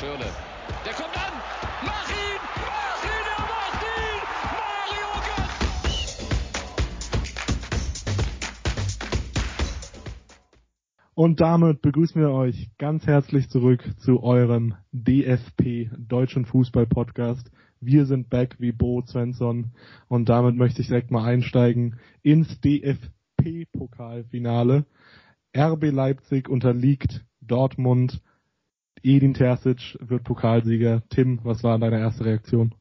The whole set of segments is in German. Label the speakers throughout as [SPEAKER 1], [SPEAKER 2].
[SPEAKER 1] Schirle. Der kommt an! Mach ihn! Mach ihn! Er macht ihn! Mario Götze!
[SPEAKER 2] Und damit begrüßen wir euch ganz herzlich zurück zu eurem DFP Deutschen Fußball Podcast. Wir sind back wie Bo Svensson und damit möchte ich direkt mal einsteigen ins DFP Pokalfinale. RB Leipzig unterliegt Dortmund Edin Terzic wird Pokalsieger. Tim, was war deine erste Reaktion?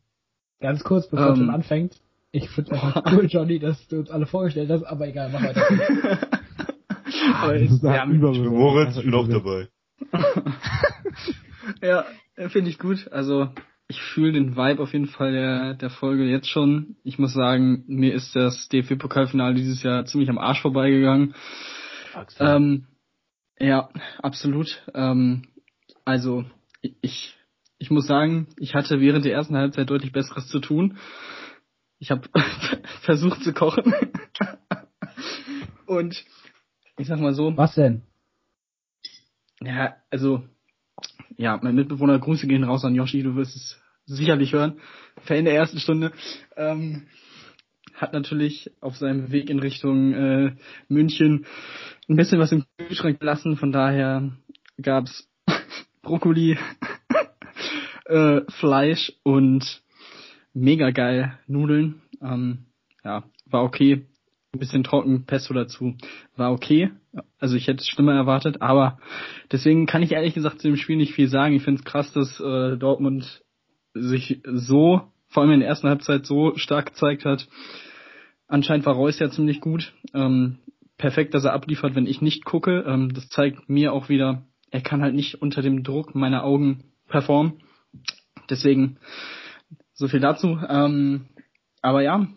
[SPEAKER 3] Ganz kurz, bevor um, schon anfängt. Ich finde einfach cool, Johnny, dass du uns alle vorgestellt hast, aber egal, mach weiter.
[SPEAKER 4] aber ist, ja, Moritz, ich bin auch dabei. ja, finde ich gut. Also ich fühle den Vibe auf jeden Fall der, der Folge jetzt schon. Ich muss sagen, mir ist das DFB-Pokalfinale dieses Jahr ziemlich am Arsch vorbeigegangen. Ähm, ja, absolut. Ähm, also ich, ich muss sagen, ich hatte während der ersten Halbzeit deutlich Besseres zu tun. Ich habe versucht zu kochen. Und ich sag mal so.
[SPEAKER 3] Was denn?
[SPEAKER 4] Ja, also, ja, mein Mitbewohner, Grüße gehen raus an Yoshi, du wirst es sicherlich hören. Fan der ersten Stunde. Ähm, hat natürlich auf seinem Weg in Richtung äh, München ein bisschen was im Kühlschrank gelassen. Von daher gab's Brokkoli, äh, Fleisch und mega geil Nudeln. Ähm, ja, war okay. Ein bisschen trocken, Pesto dazu. War okay. Also ich hätte es schlimmer erwartet, aber deswegen kann ich ehrlich gesagt zu dem Spiel nicht viel sagen. Ich finde es krass, dass äh, Dortmund sich so, vor allem in der ersten Halbzeit, so stark gezeigt hat. Anscheinend war Reus ja ziemlich gut. Ähm, perfekt, dass er abliefert, wenn ich nicht gucke. Ähm, das zeigt mir auch wieder, er kann halt nicht unter dem Druck meiner Augen performen. Deswegen so viel dazu. Ähm, aber ja,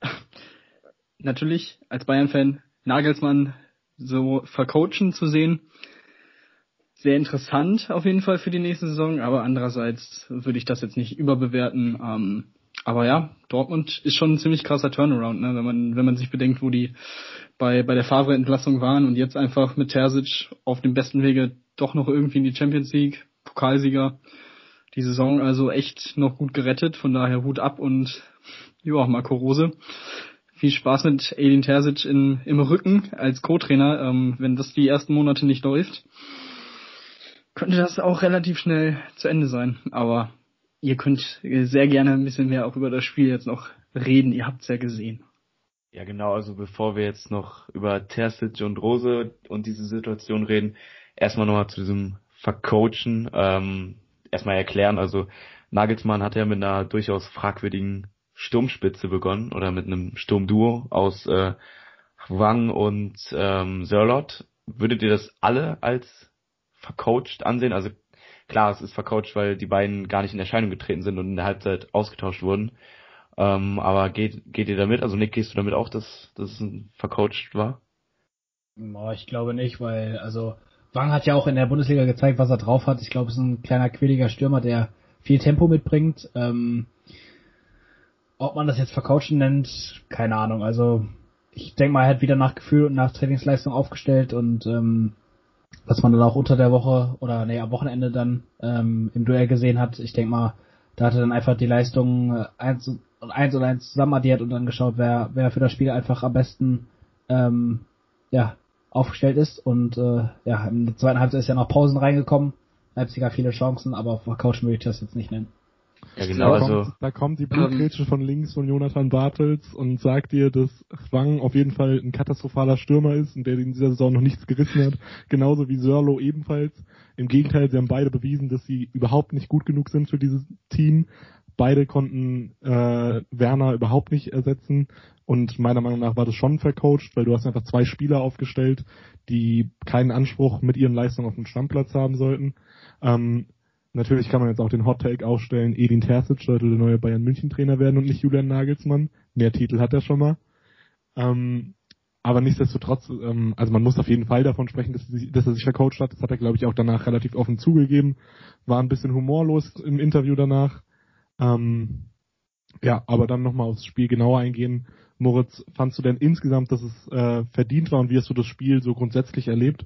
[SPEAKER 4] natürlich als Bayern-Fan Nagelsmann so vercoachen zu sehen, sehr interessant auf jeden Fall für die nächste Saison, aber andererseits würde ich das jetzt nicht überbewerten. Ähm, aber ja, Dortmund ist schon ein ziemlich krasser Turnaround, ne? wenn man wenn man sich bedenkt, wo die bei bei der Favre-Entlassung waren und jetzt einfach mit Terzic auf dem besten Wege doch noch irgendwie in die Champions League, Pokalsieger, die Saison also echt noch gut gerettet, von daher Hut ab und ja, Marco Rose. Viel Spaß mit Edin Terzic in, im Rücken als Co-Trainer, ähm, wenn das die ersten Monate nicht läuft. Könnte das auch relativ schnell zu Ende sein, aber ihr könnt sehr gerne ein bisschen mehr auch über das Spiel jetzt noch reden, ihr habt's ja gesehen.
[SPEAKER 5] Ja, genau, also bevor wir jetzt noch über Terzic und Rose und diese Situation reden, erstmal nochmal zu diesem Vercoachen, ähm, erstmal erklären. Also Nagelsmann hat ja mit einer durchaus fragwürdigen Sturmspitze begonnen oder mit einem Sturmduo aus äh, Wang und ähm, Sörlot. Würdet ihr das alle als vercoacht ansehen? Also klar, es ist vercoacht, weil die beiden gar nicht in Erscheinung getreten sind und in der Halbzeit ausgetauscht wurden. Ähm, aber geht, geht ihr damit? Also Nick, gehst du damit auch, dass, dass es vercoacht war?
[SPEAKER 3] Ich glaube nicht, weil also Wang hat ja auch in der Bundesliga gezeigt, was er drauf hat. Ich glaube, es ist ein kleiner quäliger Stürmer, der viel Tempo mitbringt. Ähm, ob man das jetzt vercoachen nennt, keine Ahnung. Also ich denke mal, er hat wieder nach Gefühl und nach Trainingsleistung aufgestellt und ähm, was man dann auch unter der Woche oder nee, am Wochenende dann ähm, im Duell gesehen hat. Ich denke mal, da hat er dann einfach die Leistung äh, eins und eins und eins zusammen addiert und dann geschaut, wer, wer für das Spiel einfach am besten ähm, ja, aufgestellt ist. Und äh, ja, der zweiten Halbzeit ist ja noch Pausen reingekommen. Leipzig hat viele Chancen, aber auf Couch würde ich das jetzt nicht nennen.
[SPEAKER 2] Ja, genau. Da, also, kommt, da kommt die Blutgrätsche ähm, von links von Jonathan Bartels und sagt dir, dass Schwang auf jeden Fall ein katastrophaler Stürmer ist und der in dieser Saison noch nichts gerissen hat. Genauso wie Sörlo ebenfalls. Im Gegenteil, sie haben beide bewiesen, dass sie überhaupt nicht gut genug sind für dieses Team. Beide konnten äh, Werner überhaupt nicht ersetzen und meiner Meinung nach war das schon vercoacht, weil du hast einfach zwei Spieler aufgestellt, die keinen Anspruch mit ihren Leistungen auf den Stammplatz haben sollten. Ähm, natürlich kann man jetzt auch den Hot Take aufstellen, Edin Terzic sollte der neue Bayern München Trainer werden und nicht Julian Nagelsmann. Mehr Titel hat er schon mal. Ähm, aber nichtsdestotrotz, ähm, also man muss auf jeden Fall davon sprechen, dass, sie, dass er sich vercoacht hat. Das hat er, glaube ich, auch danach relativ offen zugegeben. War ein bisschen humorlos im Interview danach. Ähm, ja, aber dann nochmal aufs Spiel genauer eingehen. Moritz, fandst du denn insgesamt, dass es äh, verdient war und wie hast du das Spiel so grundsätzlich erlebt?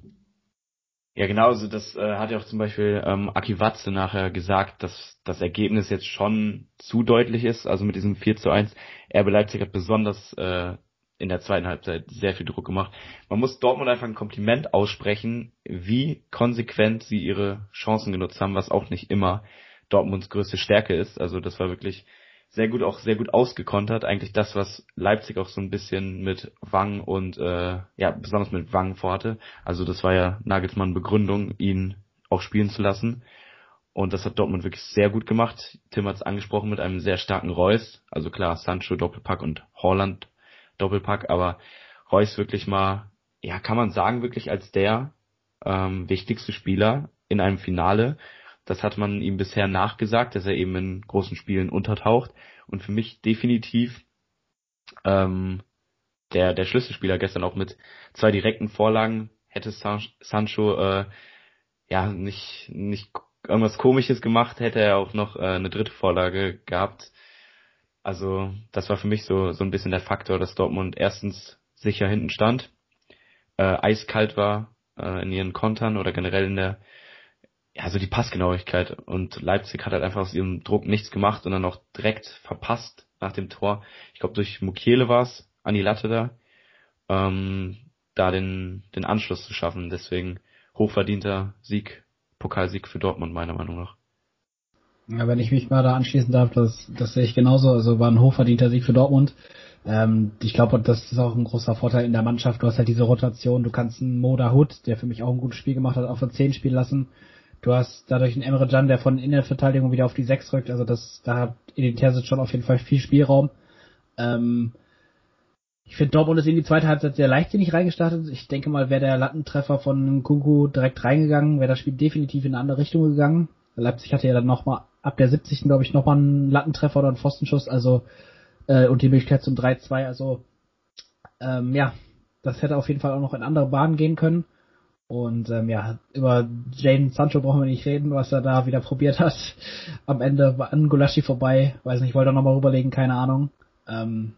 [SPEAKER 5] Ja, genau, also das äh, hat ja auch zum Beispiel ähm, Aki Watze nachher gesagt, dass das Ergebnis jetzt schon zu deutlich ist, also mit diesem 4 zu 1. RB Leipzig hat besonders äh, in der zweiten Halbzeit sehr viel Druck gemacht. Man muss Dortmund einfach ein Kompliment aussprechen, wie konsequent sie ihre Chancen genutzt haben, was auch nicht immer Dortmunds größte Stärke ist. Also das war wirklich sehr gut, auch sehr gut ausgekontert. Eigentlich das, was Leipzig auch so ein bisschen mit Wang und äh, ja, besonders mit Wang vorhatte. Also das war ja Nagelsmann Begründung, ihn auch spielen zu lassen. Und das hat Dortmund wirklich sehr gut gemacht. Tim hat es angesprochen mit einem sehr starken Reus. Also klar, Sancho Doppelpack und Holland Doppelpack, aber Reus wirklich mal, ja, kann man sagen, wirklich als der ähm, wichtigste Spieler in einem Finale. Das hat man ihm bisher nachgesagt, dass er eben in großen Spielen untertaucht. Und für mich definitiv ähm, der, der Schlüsselspieler gestern auch mit zwei direkten Vorlagen hätte Sancho äh, ja nicht, nicht irgendwas komisches gemacht, hätte er auch noch äh, eine dritte Vorlage gehabt. Also das war für mich so, so ein bisschen der Faktor, dass Dortmund erstens sicher hinten stand, äh, eiskalt war äh, in ihren Kontern oder generell in der ja, so die Passgenauigkeit. Und Leipzig hat halt einfach aus ihrem Druck nichts gemacht und dann auch direkt verpasst nach dem Tor. Ich glaube, durch Mukiele war es, an die Latte da, ähm, da den, den Anschluss zu schaffen. Deswegen hochverdienter Sieg, Pokalsieg für Dortmund, meiner Meinung nach.
[SPEAKER 3] Ja, wenn ich mich mal da anschließen darf, das, das sehe ich genauso. Also war ein hochverdienter Sieg für Dortmund. Ähm, ich glaube, das ist auch ein großer Vorteil in der Mannschaft. Du hast halt diese Rotation. Du kannst einen Moda Hood, der für mich auch ein gutes Spiel gemacht hat, auf der 10 spielen lassen. Du hast dadurch einen Emre Can, der von Innenverteidigung wieder auf die 6 rückt. Also das, da hat Edin Terzic schon auf jeden Fall viel Spielraum. Ähm, ich finde, Dortmund ist in die zweite Halbzeit sehr leichtsinnig reingestartet. Ich denke mal, wäre der Lattentreffer von Kunku direkt reingegangen, wäre das Spiel definitiv in eine andere Richtung gegangen. Leipzig hatte ja dann nochmal ab der 70. glaube ich nochmal einen Lattentreffer oder einen Pfostenschuss, also äh, und die Möglichkeit zum 3-2. Also ähm, ja, das hätte auf jeden Fall auch noch in andere Bahnen gehen können. Und ähm, ja, über Jaden Sancho brauchen wir nicht reden, was er da wieder probiert hat. Am Ende war an Gulaschi vorbei, weiß nicht, wollte er nochmal rüberlegen, keine Ahnung. Ähm,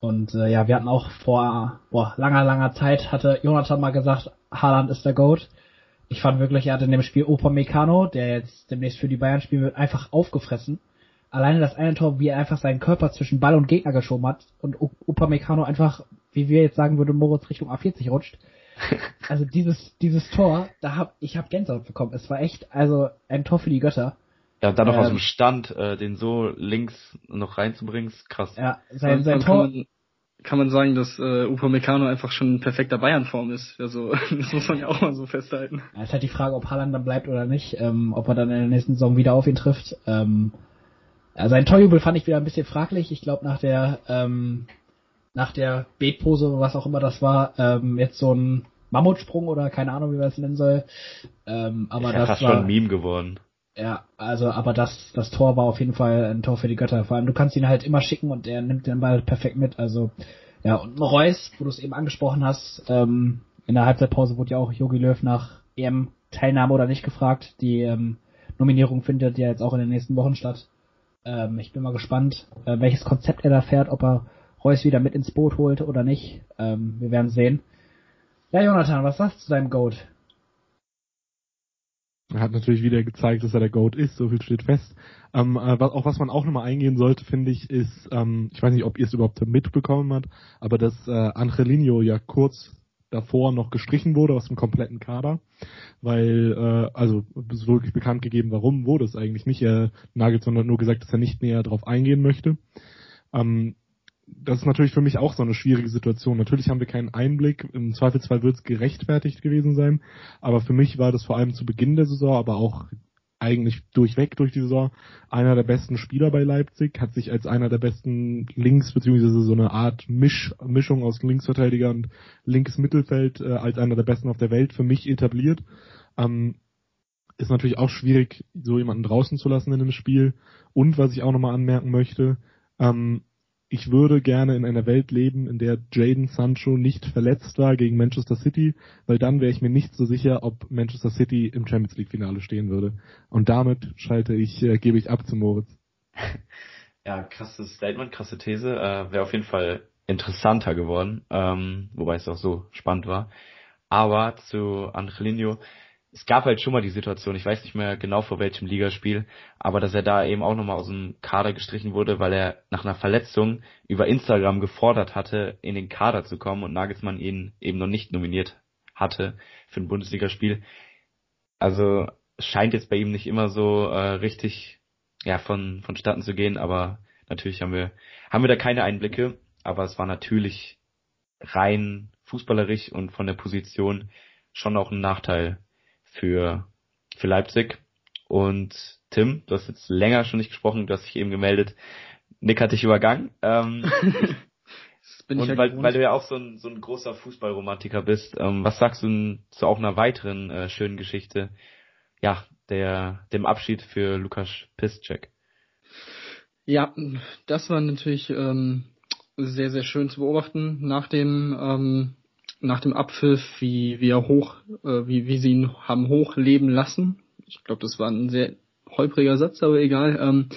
[SPEAKER 3] und äh, ja, wir hatten auch vor boah, langer, langer Zeit, hatte Jonathan mal gesagt, Haaland ist der Goat. Ich fand wirklich, er hat in dem Spiel Opa Meccano, der jetzt demnächst für die Bayern spielen wird, einfach aufgefressen. Alleine das eine Tor, wie er einfach seinen Körper zwischen Ball und Gegner geschoben hat und Opa Meccano einfach, wie wir jetzt sagen würden, Moritz Richtung A40 rutscht also dieses, dieses Tor, da hab, ich hab Gänsehaut bekommen. Es war echt, also ein Tor für die Götter.
[SPEAKER 5] Ja, und dann noch ähm, aus dem Stand, äh, den so links noch reinzubringen, ist krass.
[SPEAKER 3] Ja, sein, sein Tor. Kann man,
[SPEAKER 4] kann man sagen, dass äh, Upamecano einfach schon ein perfekter Bayern-Form ist. Also, das muss man ja auch mal so festhalten.
[SPEAKER 3] Ja, ist halt die Frage, ob Haaland dann bleibt oder nicht, ähm, ob er dann in der nächsten Saison wieder auf ihn trifft. Ähm, ja, sein Torjubel fand ich wieder ein bisschen fraglich. Ich glaube, nach der ähm, nach der Beetpose, was auch immer das war, ähm, jetzt so ein Mammutsprung oder keine Ahnung, wie man es nennen soll. Ähm, aber
[SPEAKER 5] ist ja
[SPEAKER 3] das
[SPEAKER 5] war schon ein Meme geworden.
[SPEAKER 3] Ja, also aber das das Tor war auf jeden Fall ein Tor für die Götter. Vor allem du kannst ihn halt immer schicken und er nimmt den Ball perfekt mit. Also ja und Reus, wo du es eben angesprochen hast, ähm, in der Halbzeitpause wurde ja auch Jogi Löw nach EM Teilnahme oder nicht gefragt. Die ähm, Nominierung findet ja jetzt auch in den nächsten Wochen statt. Ähm, ich bin mal gespannt, äh, welches Konzept er da fährt, ob er Reus wieder mit ins Boot holt oder nicht. Ähm, wir werden sehen. Ja, Jonathan, was sagst du zu deinem Goat?
[SPEAKER 2] Er hat natürlich wieder gezeigt, dass er der Goat ist, so viel steht fest. Ähm, äh, was, auch was man auch nochmal eingehen sollte, finde ich, ist, ähm, ich weiß nicht, ob ihr es überhaupt mitbekommen habt, aber dass äh, Angelino ja kurz davor noch gestrichen wurde aus dem kompletten Kader, weil, äh, also es ist wirklich bekannt gegeben, warum wurde es eigentlich nicht. Er Nagelsmann hat nur gesagt, dass er nicht näher darauf eingehen möchte. Ähm, das ist natürlich für mich auch so eine schwierige Situation. Natürlich haben wir keinen Einblick. Im Zweifelsfall wird es gerechtfertigt gewesen sein. Aber für mich war das vor allem zu Beginn der Saison, aber auch eigentlich durchweg durch die Saison einer der besten Spieler bei Leipzig, hat sich als einer der besten Links, beziehungsweise so eine Art Misch, Mischung aus Linksverteidiger und linkes Mittelfeld äh, als einer der besten auf der Welt für mich etabliert. Ähm, ist natürlich auch schwierig, so jemanden draußen zu lassen in einem Spiel. Und was ich auch nochmal anmerken möchte, ähm, ich würde gerne in einer Welt leben, in der Jaden Sancho nicht verletzt war gegen Manchester City, weil dann wäre ich mir nicht so sicher, ob Manchester City im Champions League Finale stehen würde. Und damit schalte ich, äh, gebe ich ab zu Moritz.
[SPEAKER 5] Ja, krasses Statement, krasse These. Äh, wäre auf jeden Fall interessanter geworden, ähm, wobei es auch so spannend war. Aber zu Angelino, es gab halt schon mal die Situation, ich weiß nicht mehr genau vor welchem Ligaspiel, aber dass er da eben auch nochmal aus dem Kader gestrichen wurde, weil er nach einer Verletzung über Instagram gefordert hatte, in den Kader zu kommen und Nagelsmann ihn eben noch nicht nominiert hatte für ein Bundesligaspiel. Also scheint jetzt bei ihm nicht immer so äh, richtig ja von vonstatten zu gehen, aber natürlich haben wir haben wir da keine Einblicke, aber es war natürlich rein fußballerisch und von der Position schon auch ein Nachteil für, für Leipzig. Und Tim, du hast jetzt länger schon nicht gesprochen, du hast dich eben gemeldet. Nick hat dich übergangen. Ähm, und ja weil, weil du ja auch so ein, so ein großer Fußballromantiker bist, ähm, was sagst du zu auch einer weiteren äh, schönen Geschichte? Ja, der dem Abschied für Lukas Piszczek.
[SPEAKER 4] Ja, das war natürlich ähm, sehr, sehr schön zu beobachten. Nach dem ähm, nach dem Abpfiff, wie, wie er hoch, äh, wie, wie sie ihn haben hochleben lassen. Ich glaube, das war ein sehr holpriger Satz, aber egal. Ähm,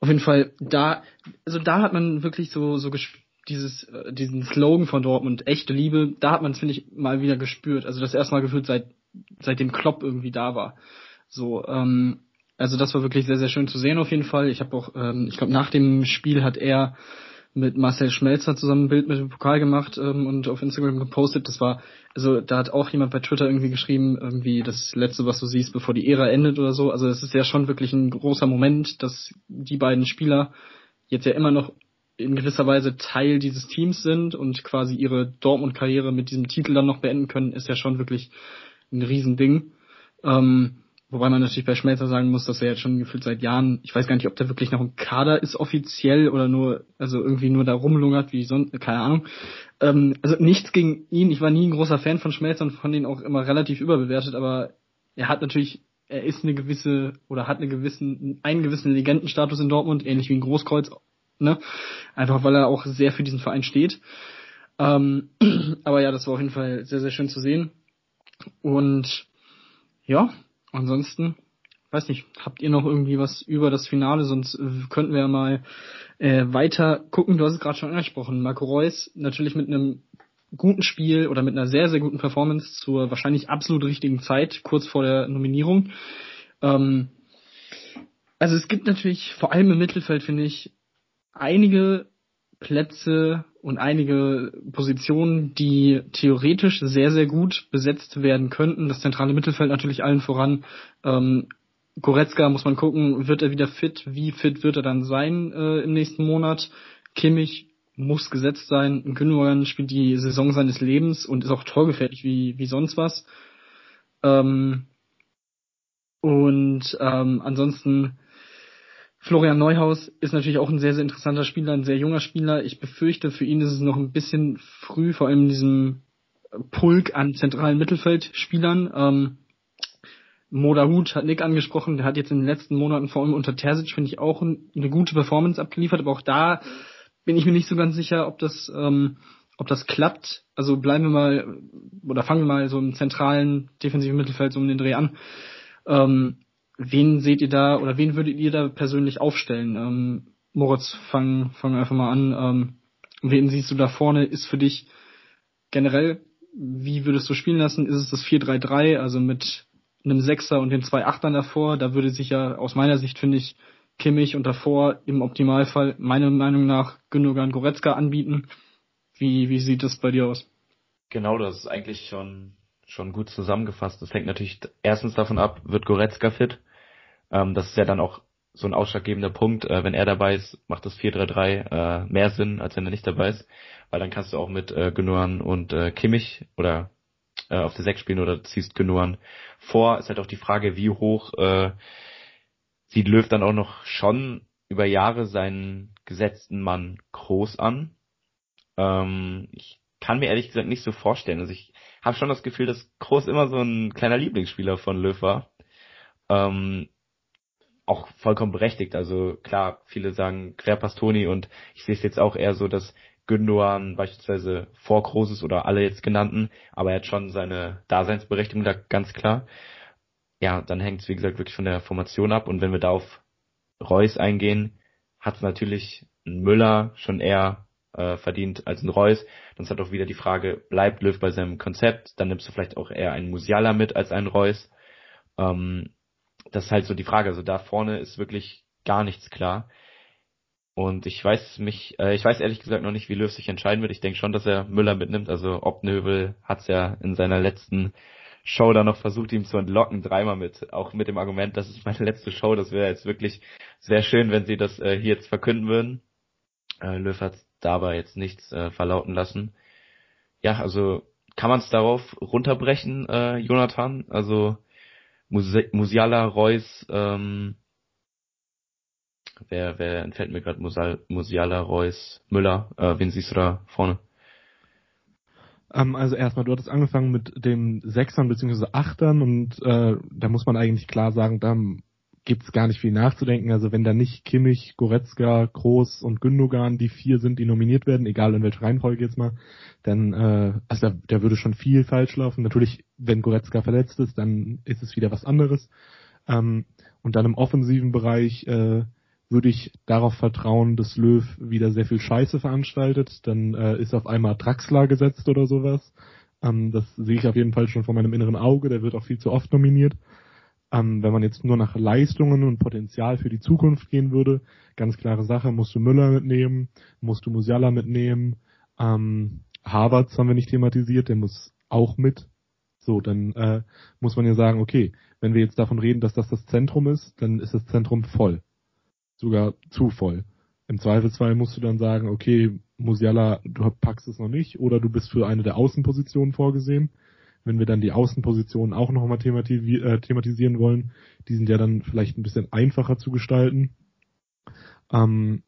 [SPEAKER 4] auf jeden Fall, da, also da hat man wirklich so, so dieses, äh, diesen Slogan von Dortmund, echte Liebe, da hat man es, finde ich, mal wieder gespürt. Also das erste Mal gefühlt, seit, seit dem Klopp irgendwie da war. So, ähm, also das war wirklich sehr, sehr schön zu sehen auf jeden Fall. Ich habe auch, ähm, ich glaube, nach dem Spiel hat er mit Marcel Schmelzer zusammen ein Bild mit dem Pokal gemacht ähm, und auf Instagram gepostet. Das war, also da hat auch jemand bei Twitter irgendwie geschrieben, irgendwie das letzte, was du siehst, bevor die Ära endet oder so. Also es ist ja schon wirklich ein großer Moment, dass die beiden Spieler jetzt ja immer noch in gewisser Weise Teil dieses Teams sind und quasi ihre Dortmund-Karriere mit diesem Titel dann noch beenden können, ist ja schon wirklich ein Riesending. Ähm, Wobei man natürlich bei Schmelzer sagen muss, dass er jetzt schon gefühlt seit Jahren, ich weiß gar nicht, ob der wirklich noch im Kader ist offiziell oder nur, also irgendwie nur da rumlungert wie sonst, keine Ahnung. Ähm, also nichts gegen ihn, ich war nie ein großer Fan von Schmelzer und fand ihn auch immer relativ überbewertet, aber er hat natürlich, er ist eine gewisse, oder hat eine gewissen, einen gewissen Legendenstatus in Dortmund, ähnlich wie ein Großkreuz, ne? Einfach weil er auch sehr für diesen Verein steht. Ähm, aber ja, das war auf jeden Fall sehr, sehr schön zu sehen. Und ja, ansonsten, weiß nicht, habt ihr noch irgendwie was über das Finale, sonst äh, könnten wir ja mal äh, weiter gucken. Du hast es gerade schon angesprochen. Marco Reus natürlich mit einem guten Spiel oder mit einer sehr, sehr guten Performance zur wahrscheinlich absolut richtigen Zeit, kurz vor der Nominierung. Ähm, also es gibt natürlich, vor allem im Mittelfeld, finde ich, einige Plätze und einige Positionen, die theoretisch sehr, sehr gut besetzt werden könnten. Das zentrale Mittelfeld natürlich allen voran. Ähm, Goretzka muss man gucken, wird er wieder fit? Wie fit wird er dann sein äh, im nächsten Monat? Kimmich muss gesetzt sein. Gündogan spielt die Saison seines Lebens und ist auch torgefährlich wie, wie sonst was. Ähm, und ähm, ansonsten Florian Neuhaus ist natürlich auch ein sehr, sehr interessanter Spieler, ein sehr junger Spieler. Ich befürchte, für ihn ist es noch ein bisschen früh, vor allem in diesem Pulk an zentralen Mittelfeldspielern. Ähm, Moda Hut hat Nick angesprochen, der hat jetzt in den letzten Monaten vor allem unter Terzic, finde ich, auch eine gute Performance abgeliefert, aber auch da bin ich mir nicht so ganz sicher, ob das, ähm, ob das klappt. Also bleiben wir mal, oder fangen wir mal so im zentralen defensiven Mittelfeld so um den Dreh an. Ähm, wen seht ihr da oder wen würdet ihr da persönlich aufstellen? Ähm, Moritz, fang, fang einfach mal an. Ähm, wen siehst du da vorne? Ist für dich generell, wie würdest du spielen lassen? Ist es das 4-3-3, also mit einem Sechser und den zwei Achtern davor? Da würde sich ja aus meiner Sicht, finde ich, Kimmich und davor im Optimalfall meiner Meinung nach Gündogan Goretzka anbieten. Wie, wie sieht das bei dir aus?
[SPEAKER 5] Genau, das ist eigentlich schon, schon gut zusammengefasst. Das hängt natürlich erstens davon ab, wird Goretzka fit? Ähm, das ist ja dann auch so ein ausschlaggebender Punkt. Äh, wenn er dabei ist, macht das 4-3-3 äh, mehr Sinn, als wenn er nicht dabei ist. Weil dann kannst du auch mit äh, Gündogan und äh, Kimmich oder äh, auf der 6 spielen oder ziehst Gündogan vor. Ist halt auch die Frage, wie hoch äh, sieht Löw dann auch noch schon über Jahre seinen gesetzten Mann groß an. Ähm, ich kann mir ehrlich gesagt nicht so vorstellen. Also ich habe schon das Gefühl, dass Groß immer so ein kleiner Lieblingsspieler von Löw war. Ähm, auch vollkommen berechtigt. Also klar, viele sagen Querpastoni und ich sehe es jetzt auch eher so, dass Gündogan beispielsweise vor Großes oder alle jetzt genannten, aber er hat schon seine Daseinsberechtigung da ganz klar. Ja, dann hängt es wie gesagt wirklich von der Formation ab und wenn wir da auf Reus eingehen, hat es natürlich Müller schon eher äh, verdient als ein Reus. Dann ist halt auch wieder die Frage, bleibt Löw bei seinem Konzept? Dann nimmst du vielleicht auch eher einen Musiala mit als einen Reus. Ähm, das ist halt so die Frage. Also da vorne ist wirklich gar nichts klar. Und ich weiß mich, äh, ich weiß ehrlich gesagt noch nicht, wie Löw sich entscheiden wird. Ich denke schon, dass er Müller mitnimmt. Also Obnöbel hat es ja in seiner letzten Show da noch versucht, ihm zu entlocken, dreimal mit, auch mit dem Argument, das ist meine letzte Show, das wäre jetzt wirklich sehr schön, wenn sie das äh, hier jetzt verkünden würden. Äh, Löw hat dabei jetzt nichts äh, verlauten lassen. Ja, also kann man es darauf runterbrechen, äh, Jonathan? Also Musiala, Reus, ähm, wer, wer entfällt mir gerade Musiala, Reus, Müller, äh, wen siehst du da vorne?
[SPEAKER 2] Ähm, also erstmal, du hattest angefangen mit dem Sechsern bzw. Achtern und äh, da muss man eigentlich klar sagen, da gibt's gar nicht viel nachzudenken. Also wenn da nicht Kimmich, Goretzka, Groß und Gündogan die vier sind, die nominiert werden, egal in welcher Reihenfolge jetzt mal, dann äh, also da, da würde schon viel falsch laufen. Natürlich, wenn Goretzka verletzt ist, dann ist es wieder was anderes. Ähm, und dann im offensiven Bereich äh, würde ich darauf vertrauen, dass Löw wieder sehr viel Scheiße veranstaltet. Dann äh, ist auf einmal Draxler gesetzt oder sowas. Ähm, das sehe ich auf jeden Fall schon vor meinem inneren Auge. Der wird auch viel zu oft nominiert. Ähm, wenn man jetzt nur nach Leistungen und Potenzial für die Zukunft gehen würde, ganz klare Sache, musst du Müller mitnehmen, musst du Musiala mitnehmen. Ähm, Harvards haben wir nicht thematisiert, der muss auch mit. So, dann äh, muss man ja sagen, okay, wenn wir jetzt davon reden, dass das das Zentrum ist, dann ist das Zentrum voll sogar zu voll. Im Zweifelsfall musst du dann sagen, okay, Musiala, du packst es noch nicht oder du bist für eine der Außenpositionen vorgesehen. Wenn wir dann die Außenpositionen auch nochmal äh, thematisieren wollen, die sind ja dann vielleicht ein bisschen einfacher zu gestalten. Ähm,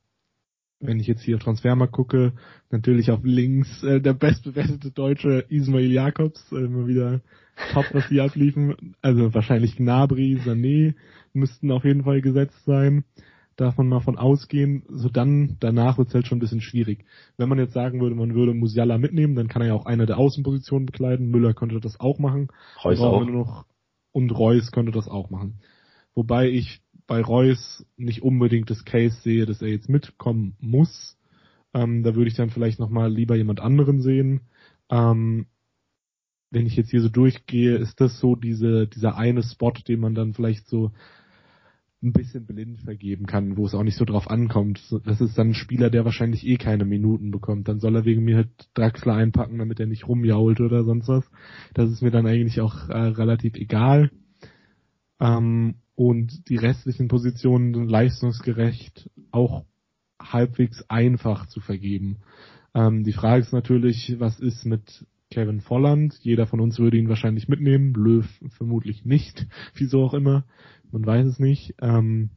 [SPEAKER 2] wenn ich jetzt hier auf Transfermarkt gucke, natürlich auf links äh, der bestbewertete Deutsche Ismail Jakobs, äh, immer wieder top, was die abliefen. Also wahrscheinlich Gnabry, Sané müssten auf jeden Fall gesetzt sein darf man mal von ausgehen. So dann, danach wird es halt schon ein bisschen schwierig. Wenn man jetzt sagen würde, man würde Musiala mitnehmen, dann kann er ja auch eine der Außenpositionen bekleiden. Müller könnte das auch machen.
[SPEAKER 5] Reus auch.
[SPEAKER 2] Noch, und Reus könnte das auch machen. Wobei ich bei Reus nicht unbedingt das Case sehe, dass er jetzt mitkommen muss. Ähm, da würde ich dann vielleicht nochmal lieber jemand anderen sehen. Ähm, wenn ich jetzt hier so durchgehe, ist das so diese, dieser eine Spot, den man dann vielleicht so ein bisschen blind vergeben kann, wo es auch nicht so drauf ankommt. Das ist dann ein Spieler, der wahrscheinlich eh keine Minuten bekommt. Dann soll er wegen mir halt Draxler einpacken, damit er nicht rumjault oder sonst was. Das ist mir dann eigentlich auch äh, relativ egal. Ähm, und die restlichen Positionen leistungsgerecht auch halbwegs einfach zu vergeben. Ähm, die Frage ist natürlich, was ist mit Kevin Volland? Jeder von uns würde ihn wahrscheinlich mitnehmen, Löw vermutlich nicht, wieso auch immer. Man weiß es nicht. Ähm,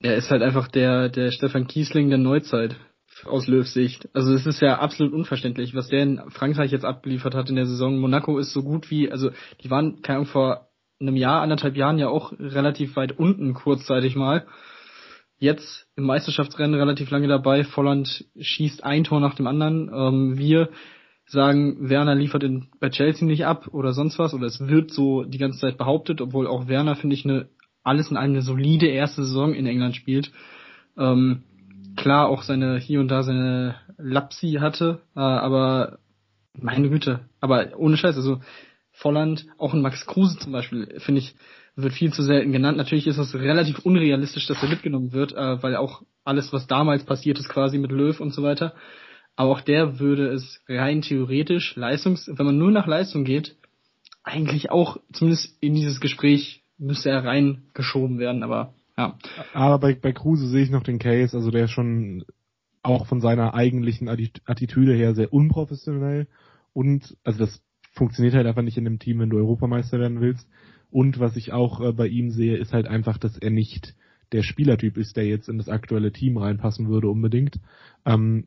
[SPEAKER 4] er ist halt einfach der, der Stefan Kiesling der Neuzeit aus Löws Sicht. Also es ist ja absolut unverständlich, was der in Frankreich jetzt abgeliefert hat in der Saison. Monaco ist so gut wie, also die waren, keine Ahnung, vor einem Jahr, anderthalb Jahren ja auch relativ weit unten kurzzeitig mal. Jetzt im Meisterschaftsrennen relativ lange dabei. Volland schießt ein Tor nach dem anderen. Ähm, wir sagen, Werner liefert in, bei Chelsea nicht ab oder sonst was, oder es wird so die ganze Zeit behauptet, obwohl auch Werner, finde ich, eine alles in allem eine solide erste Saison in England spielt. Ähm, klar auch seine hier und da seine Lapsi hatte, äh, aber meine Güte, aber ohne Scheiß, also Volland, auch ein Max Kruse zum Beispiel, finde ich, wird viel zu selten genannt. Natürlich ist es relativ unrealistisch, dass er mitgenommen wird, äh, weil auch alles, was damals passiert ist, quasi mit Löw und so weiter. Aber auch der würde es rein theoretisch, Leistungs, wenn man nur nach Leistung geht, eigentlich auch zumindest in dieses Gespräch müsste er reingeschoben werden, aber ja.
[SPEAKER 2] Aber bei, bei Kruse sehe ich noch den Case, also der ist schon auch von seiner eigentlichen Attitüde her sehr unprofessionell und also das funktioniert halt einfach nicht in einem Team, wenn du Europameister werden willst. Und was ich auch äh, bei ihm sehe, ist halt einfach, dass er nicht der Spielertyp ist, der jetzt in das aktuelle Team reinpassen würde unbedingt. Ähm,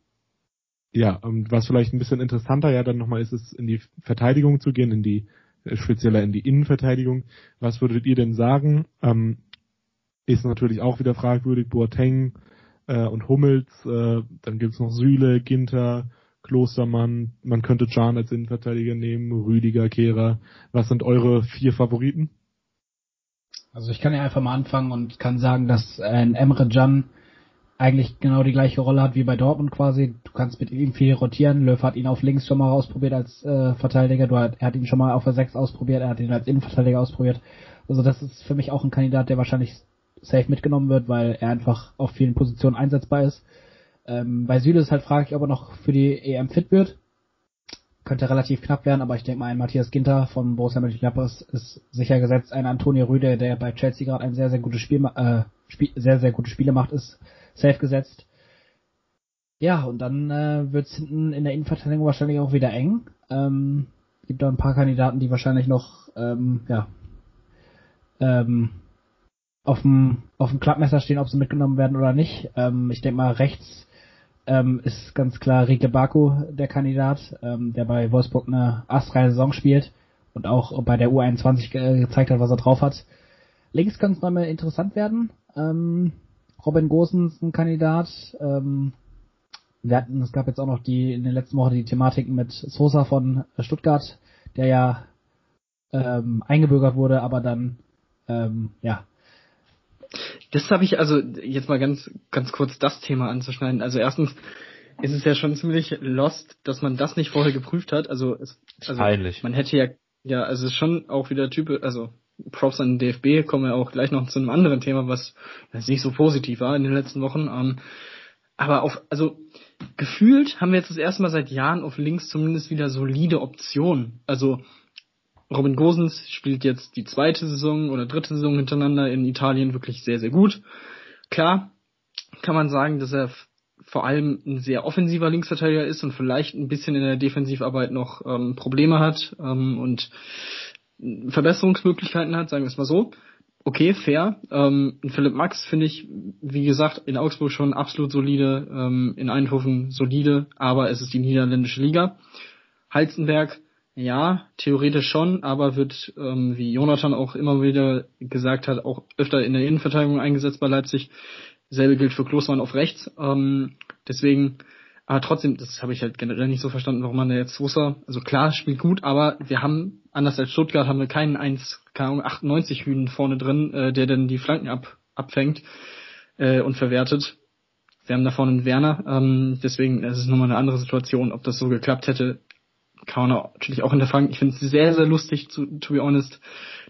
[SPEAKER 2] ja, und was vielleicht ein bisschen interessanter ja dann nochmal ist, ist in die Verteidigung zu gehen, in die spezieller in die Innenverteidigung. Was würdet ihr denn sagen? Ähm, ist natürlich auch wieder fragwürdig, Boateng äh, und Hummels, äh, dann gibt's noch Süle, Ginter, Klostermann, man könnte Can als Innenverteidiger nehmen, Rüdiger, Kehrer. Was sind eure vier Favoriten?
[SPEAKER 3] Also ich kann ja einfach mal anfangen und kann sagen, dass äh, ein Emre Can eigentlich genau die gleiche Rolle hat wie bei Dortmund quasi. Du kannst mit ihm viel rotieren. Löw hat ihn auf links schon mal ausprobiert als äh, Verteidiger. Du hat, er hat ihn schon mal auf der 6 ausprobiert. Er hat ihn als Innenverteidiger ausprobiert. Also das ist für mich auch ein Kandidat, der wahrscheinlich safe mitgenommen wird, weil er einfach auf vielen Positionen einsetzbar ist. Ähm, bei Süle ist halt fraglich, ob er noch für die EM fit wird. Könnte relativ knapp werden, aber ich denke mal, ein Matthias Ginter von Borussia Mönchengladbach ist sicher gesetzt. Ein Antonio Rüde, der bei Chelsea gerade ein sehr, sehr gutes Spiel, äh, Spiel, sehr, sehr gute Spiele macht, ist safe gesetzt. Ja, und dann äh, wird es hinten in der Innenverteidigung wahrscheinlich auch wieder eng. Ähm, gibt da ein paar Kandidaten, die wahrscheinlich noch ähm, ja, ähm, auf dem Klappmesser stehen, ob sie mitgenommen werden oder nicht. Ähm, ich denke mal, rechts ähm, ist ganz klar Rike Baku der Kandidat, ähm, der bei Wolfsburg eine astreine Saison spielt und auch bei der U21 ge gezeigt hat, was er drauf hat. Links kann es nochmal interessant werden. Ähm, Robin Gosens ein Kandidat. Ähm, wir hatten, es gab jetzt auch noch die in den letzten Wochen die Thematiken mit Sosa von Stuttgart, der ja ähm, eingebürgert wurde, aber dann ähm, ja.
[SPEAKER 4] Das habe ich also jetzt mal ganz ganz kurz das Thema anzuschneiden. Also erstens ist es ja schon ziemlich lost, dass man das nicht vorher geprüft hat. Also, es, also man hätte ja ja, also es ist schon auch wieder Typ, also Props an den DFB, kommen wir auch gleich noch zu einem anderen Thema, was nicht so positiv war in den letzten Wochen. Ähm, aber auf, also gefühlt haben wir jetzt das erste Mal seit Jahren auf links zumindest wieder solide Optionen. Also Robin Gosens spielt jetzt die zweite Saison oder dritte Saison hintereinander in Italien wirklich sehr, sehr gut. Klar kann man sagen, dass er vor allem ein sehr offensiver Linksverteidiger ist und vielleicht ein bisschen in der Defensivarbeit noch ähm, Probleme hat ähm, und Verbesserungsmöglichkeiten hat, sagen wir es mal so. Okay, fair. Ähm, Philipp Max finde ich, wie gesagt, in Augsburg schon absolut solide, ähm, in Eindhoven solide, aber es ist die niederländische Liga. Halzenberg, ja, theoretisch schon, aber wird, ähm, wie Jonathan auch immer wieder gesagt hat, auch öfter in der Innenverteidigung eingesetzt bei Leipzig. Selbe gilt für Klosmann auf rechts. Ähm, deswegen aber trotzdem, das habe ich halt generell nicht so verstanden, warum man da jetzt Sosa, also klar, spielt gut, aber wir haben, anders als Stuttgart, haben wir keinen 1, keine Ahnung, 98 Hühn vorne drin, äh, der dann die Flanken ab, abfängt äh, und verwertet. Wir haben da vorne einen Werner, ähm, deswegen ist es nochmal eine andere Situation, ob das so geklappt hätte, kann man natürlich auch hinterfragen. Ich finde es sehr, sehr lustig, zu, to be honest,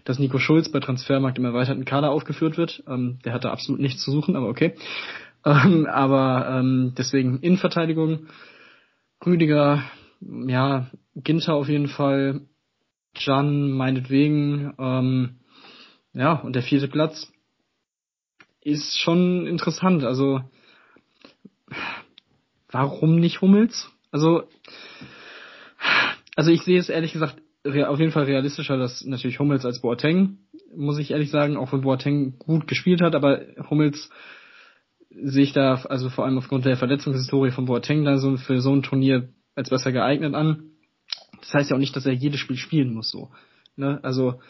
[SPEAKER 4] dass Nico Schulz bei Transfermarkt im erweiterten Kader aufgeführt wird. Ähm, der hat da absolut nichts zu suchen, aber okay. Ähm, aber ähm, deswegen Innenverteidigung, Rüdiger, ja, Ginter auf jeden Fall, Jan meinetwegen, ähm, ja, und der vierte Platz ist schon interessant. Also warum nicht Hummels? Also, also ich sehe es ehrlich gesagt auf jeden Fall realistischer, dass natürlich Hummels als Boateng, muss ich ehrlich sagen, auch wenn Boateng gut gespielt hat, aber Hummels sehe ich da also vor allem aufgrund der Verletzungshistorie von Boateng da so für so ein Turnier als besser geeignet an. Das heißt ja auch nicht, dass er jedes Spiel spielen muss so. Ne? Also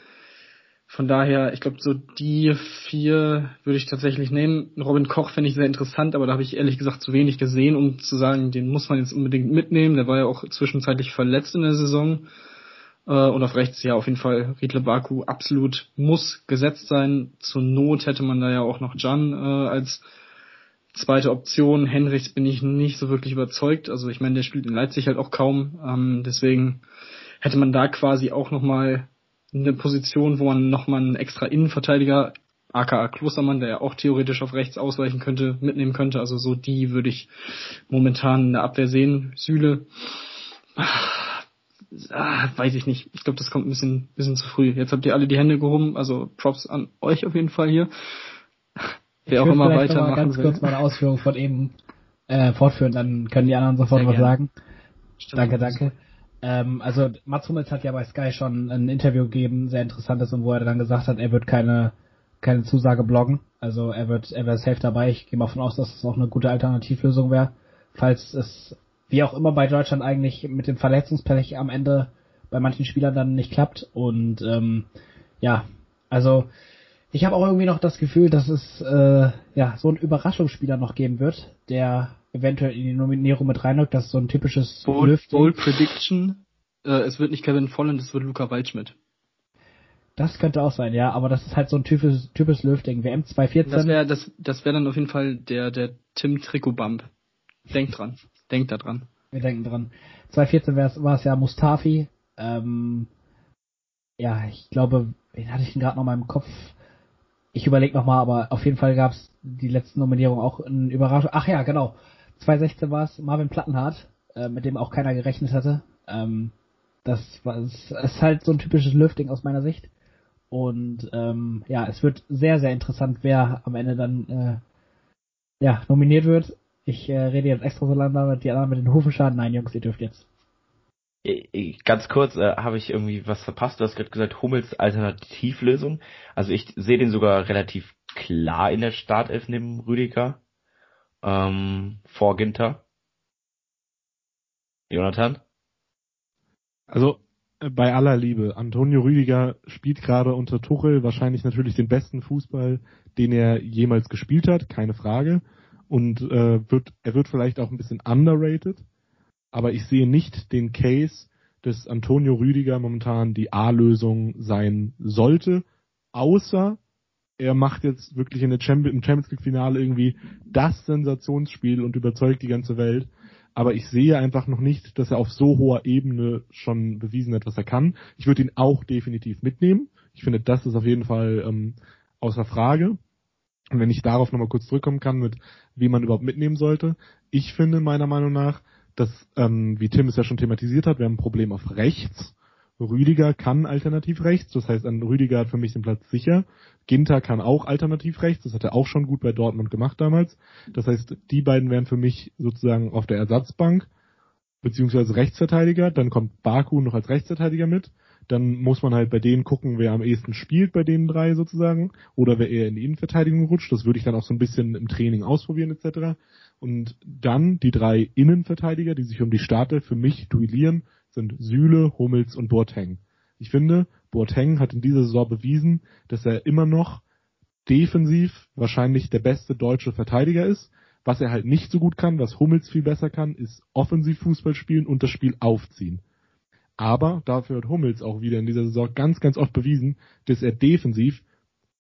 [SPEAKER 4] von daher, ich glaube, so die vier würde ich tatsächlich nehmen. Robin Koch finde ich sehr interessant, aber da habe ich ehrlich gesagt zu wenig gesehen, um zu sagen, den muss man jetzt unbedingt mitnehmen. Der war ja auch zwischenzeitlich verletzt in der Saison. Äh, und auf rechts ja auf jeden Fall Riedle Baku absolut muss gesetzt sein. Zur Not hätte man da ja auch noch Jan äh, als Zweite Option, Henrichs bin ich nicht so wirklich überzeugt. Also ich meine, der spielt in Leipzig halt auch kaum. Ähm, deswegen hätte man da quasi auch nochmal eine Position, wo man nochmal einen extra Innenverteidiger, aka Klostermann, der ja auch theoretisch auf rechts ausweichen könnte, mitnehmen könnte. Also so die würde ich momentan in der Abwehr sehen. Süle, ah, weiß ich nicht. Ich glaube, das kommt ein bisschen, bisschen zu früh. Jetzt habt ihr alle die Hände gehoben, also Props an euch auf jeden Fall hier.
[SPEAKER 3] Wer auch immer weitermachen mal ganz will. kurz meine Ausführung von eben äh, fortführen, dann können die anderen sofort Sehr was gerne. sagen. Stimmt, danke, danke. Ähm, also Mats Hummels hat ja bei Sky schon ein Interview gegeben, sehr interessantes, und wo er dann gesagt hat, er wird keine keine Zusage bloggen. Also er wird er wäre safe dabei. Ich gehe mal von aus, dass es auch eine gute Alternativlösung wäre, falls es wie auch immer bei Deutschland eigentlich mit dem Verletzungspech am Ende bei manchen Spielern dann nicht klappt. Und ähm, ja, also ich habe auch irgendwie noch das Gefühl, dass es äh, ja so einen Überraschungsspieler noch geben wird, der eventuell in die Nominierung mit reinrückt. Das ist so ein typisches
[SPEAKER 4] Bold, Bold Prediction. Äh, es wird nicht Kevin Volland, es wird Luca Waldschmidt.
[SPEAKER 3] Das könnte auch sein, ja, aber das ist halt so ein typisches, typisches Löw-Ding. WM 2014.
[SPEAKER 4] Das wäre das, das wär dann auf jeden Fall der, der Tim Trikot-Bump. Denkt dran. Denkt da dran.
[SPEAKER 3] Wir denken dran. 2014 war es ja Mustafi. Ähm, ja, ich glaube, wen hatte ich denn gerade noch mal im Kopf? Ich überlege noch mal, aber auf jeden Fall gab es die letzten Nominierungen auch in Überraschung. Ach ja, genau. 2016 war es Marvin Plattenhardt, äh, mit dem auch keiner gerechnet hatte. Ähm, das war es ist halt so ein typisches Lüfting aus meiner Sicht. Und ähm, ja, es wird sehr, sehr interessant, wer am Ende dann äh, ja, nominiert wird. Ich äh, rede jetzt extra so lange, die anderen mit den Hufenschaden. Nein, Jungs, ihr dürft jetzt.
[SPEAKER 5] Ganz kurz, äh, habe ich irgendwie was verpasst? Du hast gerade gesagt, Hummels Alternativlösung. Also ich sehe den sogar relativ klar in der Startelf neben Rüdiger ähm, vor Ginter. Jonathan?
[SPEAKER 2] Also äh, bei aller Liebe, Antonio Rüdiger spielt gerade unter Tuchel wahrscheinlich natürlich den besten Fußball, den er jemals gespielt hat, keine Frage. Und äh, wird, er wird vielleicht auch ein bisschen underrated aber ich sehe nicht den Case, dass Antonio Rüdiger momentan die A-Lösung sein sollte, außer er macht jetzt wirklich in der Champions, im Champions League Finale irgendwie das Sensationsspiel und überzeugt die ganze Welt. Aber ich sehe einfach noch nicht, dass er auf so hoher Ebene schon bewiesen hat, was er kann. Ich würde ihn auch definitiv mitnehmen. Ich finde, das ist auf jeden Fall ähm, außer Frage. Und wenn ich darauf nochmal kurz zurückkommen kann, mit wie man überhaupt mitnehmen sollte. Ich finde meiner Meinung nach, dass, ähm, wie Tim es ja schon thematisiert hat, wir haben ein Problem auf rechts. Rüdiger kann alternativ rechts, das heißt, an Rüdiger hat für mich den Platz sicher. Ginter kann auch alternativ rechts, das hat er auch schon gut bei Dortmund gemacht damals. Das heißt, die beiden wären für mich sozusagen auf der Ersatzbank, beziehungsweise Rechtsverteidiger. Dann kommt Baku noch als Rechtsverteidiger mit. Dann muss man halt bei denen gucken, wer am ehesten spielt bei den drei sozusagen. Oder wer eher in die Innenverteidigung rutscht. Das würde ich dann auch so ein bisschen im Training ausprobieren etc. Und dann die drei Innenverteidiger, die sich um die Startelf für mich duellieren, sind Süle, Hummels und Boateng. Ich finde, Boateng hat in dieser Saison bewiesen, dass er immer noch defensiv wahrscheinlich der beste deutsche Verteidiger ist. Was er halt nicht so gut kann, was Hummels viel besser kann, ist offensiv Fußball spielen und das Spiel aufziehen. Aber dafür hat Hummels auch wieder in dieser Saison ganz, ganz oft bewiesen, dass er defensiv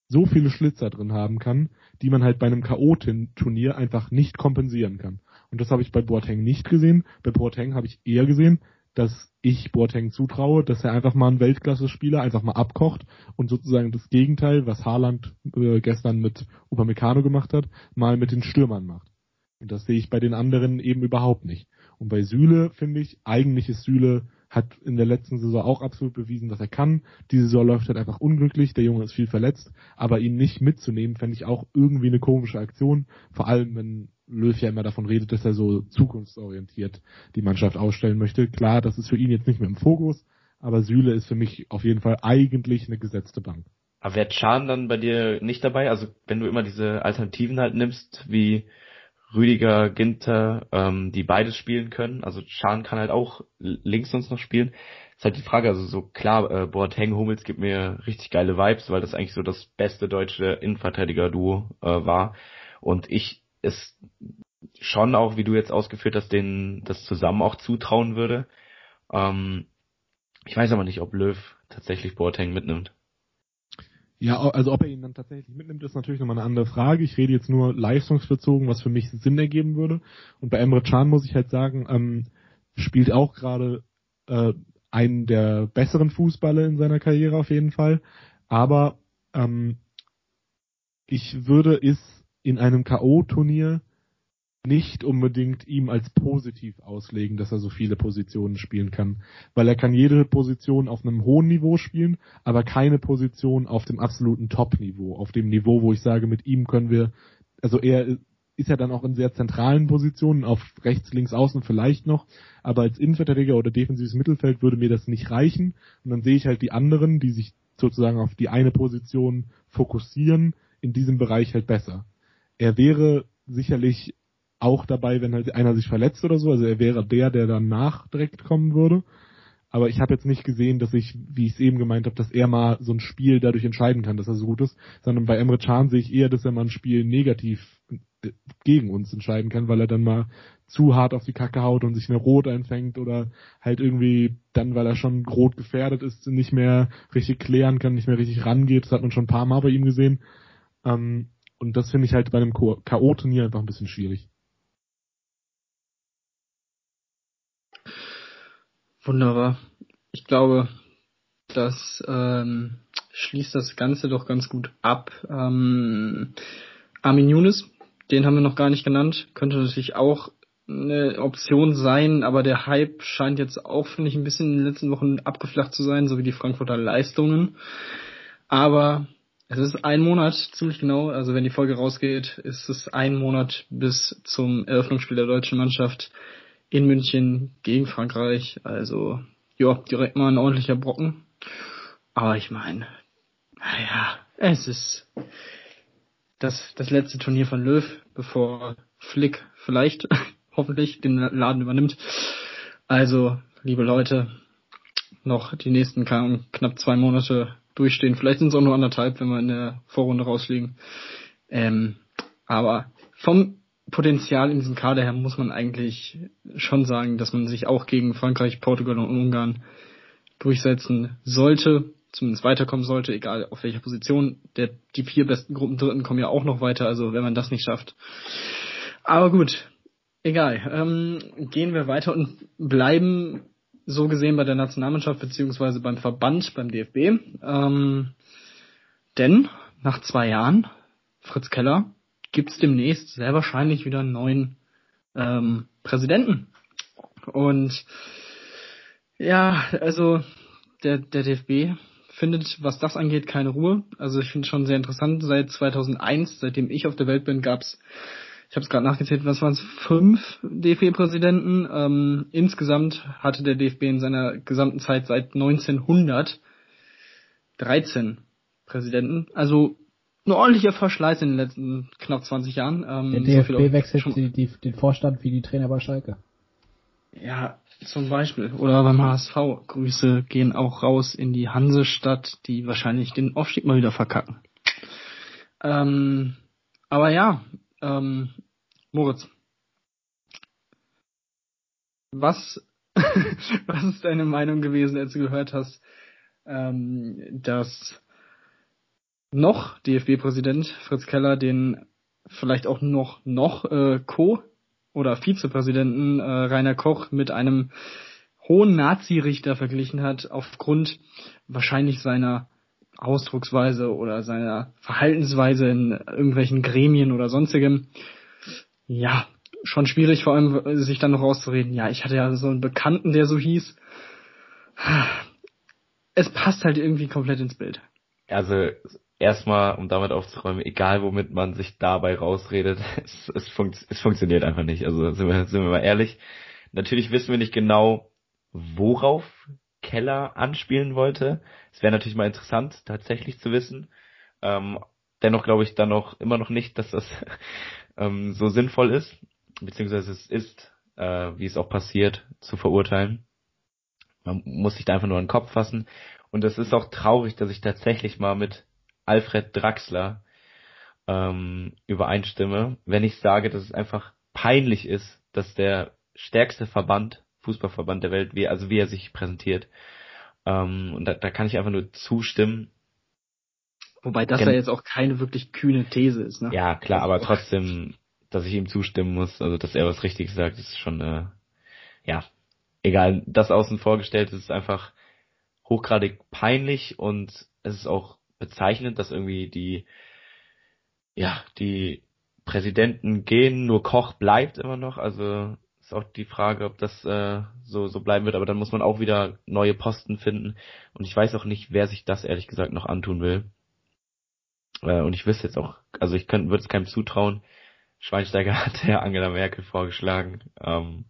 [SPEAKER 2] so viele Schlitzer drin haben kann, die man halt bei einem K.O.-Turnier einfach nicht kompensieren kann. Und das habe ich bei Boateng nicht gesehen. Bei Boateng habe ich eher gesehen, dass ich Boateng zutraue, dass er einfach mal einen Weltklasse-Spieler einfach mal abkocht und sozusagen das Gegenteil, was Haaland äh, gestern mit Upamecano gemacht hat, mal mit den Stürmern macht. Und das sehe ich bei den anderen eben überhaupt nicht. Und bei Süle finde ich, eigentlich ist Süle hat in der letzten Saison auch absolut bewiesen, was er kann. Diese Saison läuft halt einfach unglücklich, der Junge ist viel verletzt, aber ihn nicht mitzunehmen, fände ich auch irgendwie eine komische Aktion, vor allem wenn Löw ja immer davon redet, dass er so zukunftsorientiert die Mannschaft ausstellen möchte. Klar, das ist für ihn jetzt nicht mehr im Fokus, aber Süle ist für mich auf jeden Fall eigentlich eine gesetzte Bank.
[SPEAKER 5] Aber wäre Chan dann bei dir nicht dabei? Also wenn du immer diese Alternativen halt nimmst, wie Rüdiger, Ginter, ähm, die beides spielen können. Also Schan kann halt auch links sonst noch spielen. Ist halt die Frage, also so klar, äh, Boateng, Hummels gibt mir richtig geile Vibes, weil das eigentlich so das beste deutsche Innenverteidiger-Duo äh, war. Und ich es schon auch, wie du jetzt ausgeführt hast, denen das zusammen auch zutrauen würde. Ähm, ich weiß aber nicht, ob Löw tatsächlich Boateng mitnimmt.
[SPEAKER 2] Ja, also ob er ihn dann tatsächlich mitnimmt, ist natürlich nochmal eine andere Frage. Ich rede jetzt nur leistungsbezogen, was für mich Sinn ergeben würde. Und bei Emre Can muss ich halt sagen, ähm, spielt auch gerade äh, einen der besseren Fußballer in seiner Karriere auf jeden Fall. Aber ähm, ich würde es in einem K.O.-Turnier nicht unbedingt ihm als positiv auslegen, dass er so viele Positionen spielen kann. Weil er kann jede Position auf einem hohen Niveau spielen, aber keine Position auf dem absoluten Top-Niveau, auf dem Niveau, wo ich sage, mit ihm können wir, also er ist ja dann auch in sehr zentralen Positionen, auf rechts, links, außen vielleicht noch, aber als Innenverteidiger oder defensives Mittelfeld würde mir das nicht reichen. Und dann sehe ich halt die anderen, die sich sozusagen auf die eine Position fokussieren, in diesem Bereich halt besser. Er wäre sicherlich auch dabei, wenn halt einer sich verletzt oder so. Also er wäre der, der danach direkt kommen würde. Aber ich habe jetzt nicht gesehen, dass ich, wie ich es eben gemeint habe, dass er mal so ein Spiel dadurch entscheiden kann, dass er so gut ist, sondern bei Emre Can sehe ich eher, dass er mal ein Spiel negativ äh, gegen uns entscheiden kann, weil er dann mal zu hart auf die Kacke haut und sich eine Rot einfängt oder halt irgendwie dann, weil er schon rot gefährdet ist, nicht mehr richtig klären kann, nicht mehr richtig rangeht. Das hat man schon ein paar Mal bei ihm gesehen. Ähm, und das finde ich halt bei einem K.O.-Turnier einfach ein bisschen schwierig.
[SPEAKER 4] Wunderbar. Ich glaube, das ähm, schließt das Ganze doch ganz gut ab. Ähm, Armin Younes, den haben wir noch gar nicht genannt, könnte natürlich auch eine Option sein, aber der Hype scheint jetzt auch, finde ich, ein bisschen in den letzten Wochen abgeflacht zu sein, so wie die Frankfurter Leistungen. Aber es ist ein Monat, ziemlich genau, also wenn die Folge rausgeht, ist es ein Monat bis zum Eröffnungsspiel der deutschen Mannschaft in München gegen Frankreich. Also, ja, direkt mal ein ordentlicher Brocken. Aber ich meine, naja, es ist das, das letzte Turnier von Löw, bevor Flick vielleicht, hoffentlich, den Laden übernimmt. Also, liebe Leute, noch die nächsten knapp zwei Monate durchstehen. Vielleicht sind es auch nur anderthalb, wenn wir in der Vorrunde rausfliegen. Ähm, aber vom Potenzial in diesem Kader her muss man eigentlich schon sagen, dass man sich auch gegen Frankreich, Portugal und Ungarn durchsetzen sollte zumindest weiterkommen sollte, egal auf welcher Position. Der, die vier besten Gruppen Dritten kommen ja auch noch weiter, also wenn man das nicht schafft. Aber gut, egal. Ähm, gehen wir weiter und bleiben so gesehen bei der Nationalmannschaft beziehungsweise beim Verband, beim DFB. Ähm, denn nach zwei Jahren, Fritz Keller, gibt's demnächst sehr wahrscheinlich wieder einen neuen ähm, Präsidenten. Und ja, also der, der DFB findet, was das angeht, keine Ruhe. Also ich finde es schon sehr interessant. Seit 2001, seitdem ich auf der Welt bin, gab's, ich habe es gerade nachgezählt, was waren es, fünf DFB-Präsidenten. Ähm, insgesamt hatte der DFB in seiner gesamten Zeit seit 1900 13 Präsidenten. Also ein ordentlicher Verschleiß in den letzten knapp 20 Jahren.
[SPEAKER 3] Ähm, der DFB so wechselt die, die, den Vorstand wie die Trainer bei Schalke.
[SPEAKER 4] Ja, zum Beispiel. Oder beim HSV. Grüße gehen auch raus in die Hansestadt, die wahrscheinlich den Aufstieg mal wieder verkacken. Ähm, aber ja, ähm, Moritz. Was, was ist deine Meinung gewesen, als du gehört hast, ähm, dass noch DFB-Präsident Fritz Keller den vielleicht auch noch noch äh, Co oder Vizepräsidenten äh, Rainer Koch mit einem hohen Nazi-Richter verglichen hat, aufgrund wahrscheinlich seiner Ausdrucksweise oder seiner Verhaltensweise in irgendwelchen Gremien oder sonstigem. Ja, schon schwierig vor allem sich dann noch rauszureden. Ja, ich hatte ja so einen Bekannten, der so hieß. Es passt halt irgendwie komplett ins Bild.
[SPEAKER 5] Also erstmal, um damit aufzuräumen, egal womit man sich dabei rausredet, es, es, funkt, es funktioniert einfach nicht. Also sind wir, sind wir mal ehrlich. Natürlich wissen wir nicht genau, worauf Keller anspielen wollte. Es wäre natürlich mal interessant, tatsächlich zu wissen. Ähm, dennoch glaube ich dann noch immer noch nicht, dass das ähm, so sinnvoll ist, beziehungsweise es ist, äh, wie es auch passiert, zu verurteilen. Man muss sich da einfach nur an den Kopf fassen. Und es ist auch traurig, dass ich tatsächlich mal mit Alfred Draxler ähm, übereinstimme, wenn ich sage, dass es einfach peinlich ist, dass der stärkste Verband, Fußballverband der Welt, wie, also wie er sich präsentiert, ähm, und da, da kann ich einfach nur zustimmen.
[SPEAKER 4] Wobei das Gen ja jetzt auch keine wirklich kühne These ist, ne?
[SPEAKER 5] Ja, klar, aber trotzdem, dass ich ihm zustimmen muss, also dass er was Richtiges sagt, ist schon, äh, ja, egal, das außen vorgestellt, ist einfach hochgradig peinlich und es ist auch bezeichnend, dass irgendwie die, ja, die Präsidenten gehen, nur Koch bleibt immer noch. Also ist auch die Frage, ob das äh, so, so bleiben wird. Aber dann muss man auch wieder neue Posten finden. Und ich weiß auch nicht, wer sich das ehrlich gesagt noch antun will. Äh, und ich wüsste jetzt auch, also ich würde es keinem zutrauen. Schweinsteiger hat ja Angela Merkel vorgeschlagen. Ähm,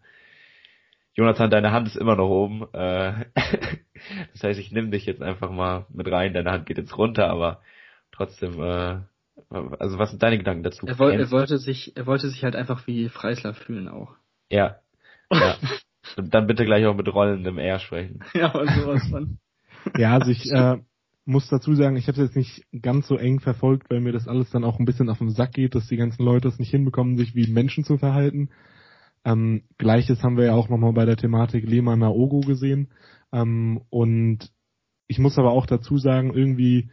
[SPEAKER 5] Jonathan, deine Hand ist immer noch oben. Äh, das heißt, ich nehme dich jetzt einfach mal mit rein. Deine Hand geht jetzt runter, aber trotzdem, äh, also was sind deine Gedanken dazu?
[SPEAKER 4] Er, woll, er wollte sich, er wollte sich halt einfach wie Freisler fühlen auch.
[SPEAKER 5] Ja. ja. Und dann bitte gleich auch mit rollendem R sprechen.
[SPEAKER 4] Ja, und sowas von.
[SPEAKER 2] ja, also ich äh, muss dazu sagen, ich habe es jetzt nicht ganz so eng verfolgt, weil mir das alles dann auch ein bisschen auf den Sack geht, dass die ganzen Leute es nicht hinbekommen, sich wie Menschen zu verhalten. Ähm, Gleiches haben wir ja auch nochmal bei der Thematik Lehmann Naogo gesehen. Ähm, und ich muss aber auch dazu sagen, irgendwie,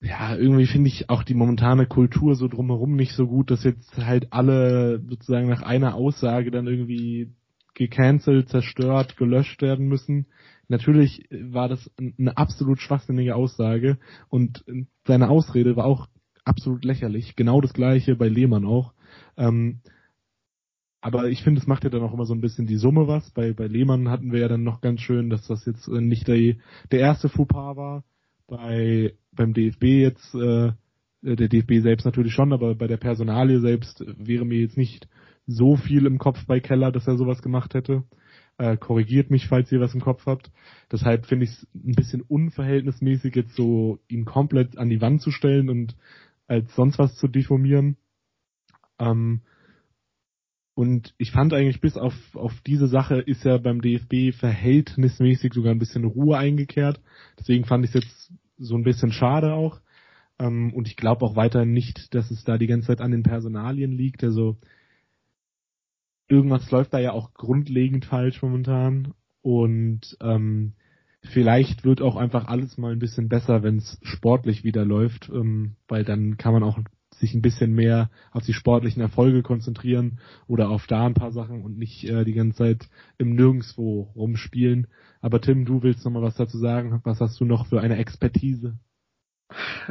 [SPEAKER 2] ja, irgendwie finde ich auch die momentane Kultur so drumherum nicht so gut, dass jetzt halt alle sozusagen nach einer Aussage dann irgendwie gecancelt, zerstört, gelöscht werden müssen. Natürlich war das eine absolut schwachsinnige Aussage und seine Ausrede war auch absolut lächerlich. Genau das gleiche bei Lehmann auch. Ähm, aber ich finde, es macht ja dann auch immer so ein bisschen die Summe was. Bei, bei Lehmann hatten wir ja dann noch ganz schön, dass das jetzt nicht der, der erste Fauxpas war. Bei, beim DFB jetzt, äh, der DFB selbst natürlich schon, aber bei der Personalie selbst wäre mir jetzt nicht so viel im Kopf bei Keller, dass er sowas gemacht hätte. Äh, korrigiert mich, falls ihr was im Kopf habt. Deshalb finde ich es ein bisschen unverhältnismäßig, jetzt so ihn komplett an die Wand zu stellen und als sonst was zu deformieren. Ähm, und ich fand eigentlich bis auf, auf diese Sache ist ja beim DFB verhältnismäßig sogar ein bisschen Ruhe eingekehrt. Deswegen fand ich es jetzt so ein bisschen schade auch. Ähm, und ich glaube auch weiterhin nicht, dass es da die ganze Zeit an den Personalien liegt. Also irgendwas läuft da ja auch grundlegend falsch momentan und ähm, vielleicht wird auch einfach alles mal ein bisschen besser, wenn es sportlich wieder läuft, ähm, weil dann kann man auch sich ein bisschen mehr auf die sportlichen Erfolge konzentrieren oder auf da ein paar Sachen und nicht äh, die ganze Zeit im Nirgendwo rumspielen. Aber Tim, du willst noch mal was dazu sagen? Was hast du noch für eine Expertise?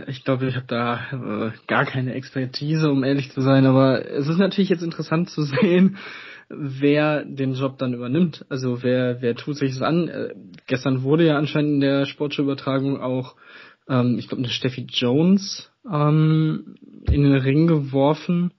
[SPEAKER 4] Ich glaube, ich habe da äh, gar keine Expertise, um ehrlich zu sein, aber es ist natürlich jetzt interessant zu sehen, wer den Job dann übernimmt. Also wer, wer tut sich das an? Äh, gestern wurde ja anscheinend in der Sportschau-Übertragung auch, ähm, ich glaube, eine Steffi Jones ähm, in den Ring geworfen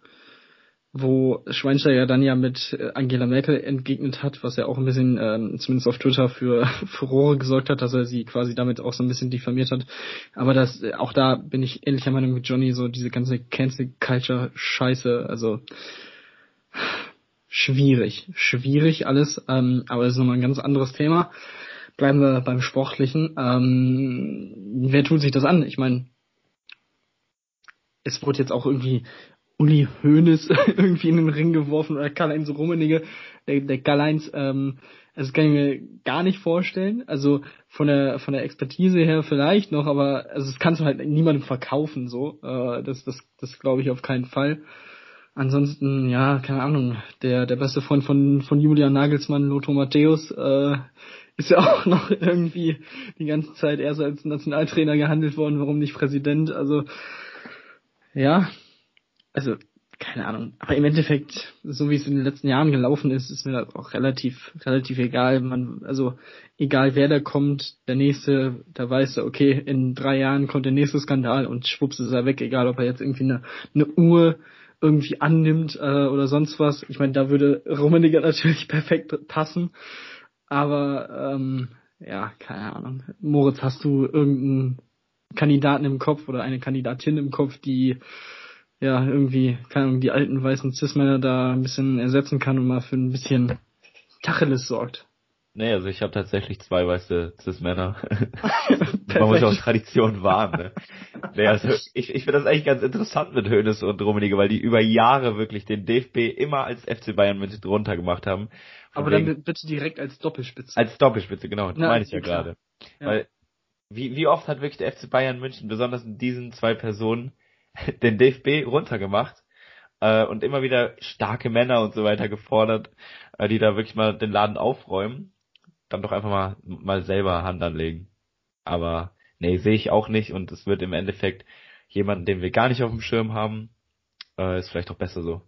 [SPEAKER 4] wo Schweinsteiger dann ja mit äh, Angela Merkel entgegnet hat, was ja auch ein bisschen, ähm, zumindest auf Twitter, für Furore gesorgt hat, dass er sie quasi damit auch so ein bisschen diffamiert hat. Aber das, äh, auch da bin ich ähnlicher Meinung mit Johnny, so diese ganze Cancel Culture Scheiße, also schwierig, schwierig alles, ähm, aber das ist nochmal ein ganz anderes Thema. Bleiben wir beim Sportlichen. Ähm, wer tut sich das an? Ich meine, es wurde jetzt auch irgendwie Uli Hoeneß irgendwie in den Ring geworfen oder Karl-Heinz Rummenigge, der, der Karl-Heinz, ähm, also das kann ich mir gar nicht vorstellen. Also von der von der Expertise her vielleicht noch, aber also das kannst du halt niemandem verkaufen so. Äh, das das das glaube ich auf keinen Fall. Ansonsten ja keine Ahnung. Der der beste Freund von von Julian Nagelsmann, Lothar Matthäus, äh, ist ja auch noch irgendwie die ganze Zeit erst als Nationaltrainer gehandelt worden. Warum nicht Präsident? Also ja, also keine Ahnung. Aber im Endeffekt, so wie es in den letzten Jahren gelaufen ist, ist mir das auch relativ, relativ egal. Man, also egal wer da kommt, der nächste, da weiß er, okay, in drei Jahren kommt der nächste Skandal und schwupps ist er weg, egal ob er jetzt irgendwie eine, eine Uhr irgendwie annimmt äh, oder sonst was. Ich meine, da würde Rummenigge natürlich perfekt passen. Aber ähm, ja, keine Ahnung. Moritz, hast du irgendeinen Kandidaten im Kopf oder eine Kandidatin im Kopf, die ja, irgendwie, keine Ahnung, die alten weißen Cis-Männer da ein bisschen ersetzen kann und mal für ein bisschen Tacheles sorgt.
[SPEAKER 5] Nee, also ich habe tatsächlich zwei weiße Cis-Männer. Man muss ja auch Tradition wahren, ne? Nee, also ich, ich finde das eigentlich ganz interessant mit Hönes und Rummenigge, weil die über Jahre wirklich den DFB immer als FC Bayern München drunter gemacht haben.
[SPEAKER 4] Von Aber dann bitte direkt als Doppelspitze.
[SPEAKER 5] Als Doppelspitze, genau, das meine ich ja gerade. Ja. Weil, wie, wie oft hat wirklich der FC Bayern München, besonders in diesen zwei Personen, den DFB runtergemacht äh, und immer wieder starke Männer und so weiter gefordert, äh, die da wirklich mal den Laden aufräumen, dann doch einfach mal mal selber Hand anlegen. Aber nee, sehe ich auch nicht und es wird im Endeffekt jemanden, den wir gar nicht auf dem Schirm haben, äh, ist vielleicht auch besser so,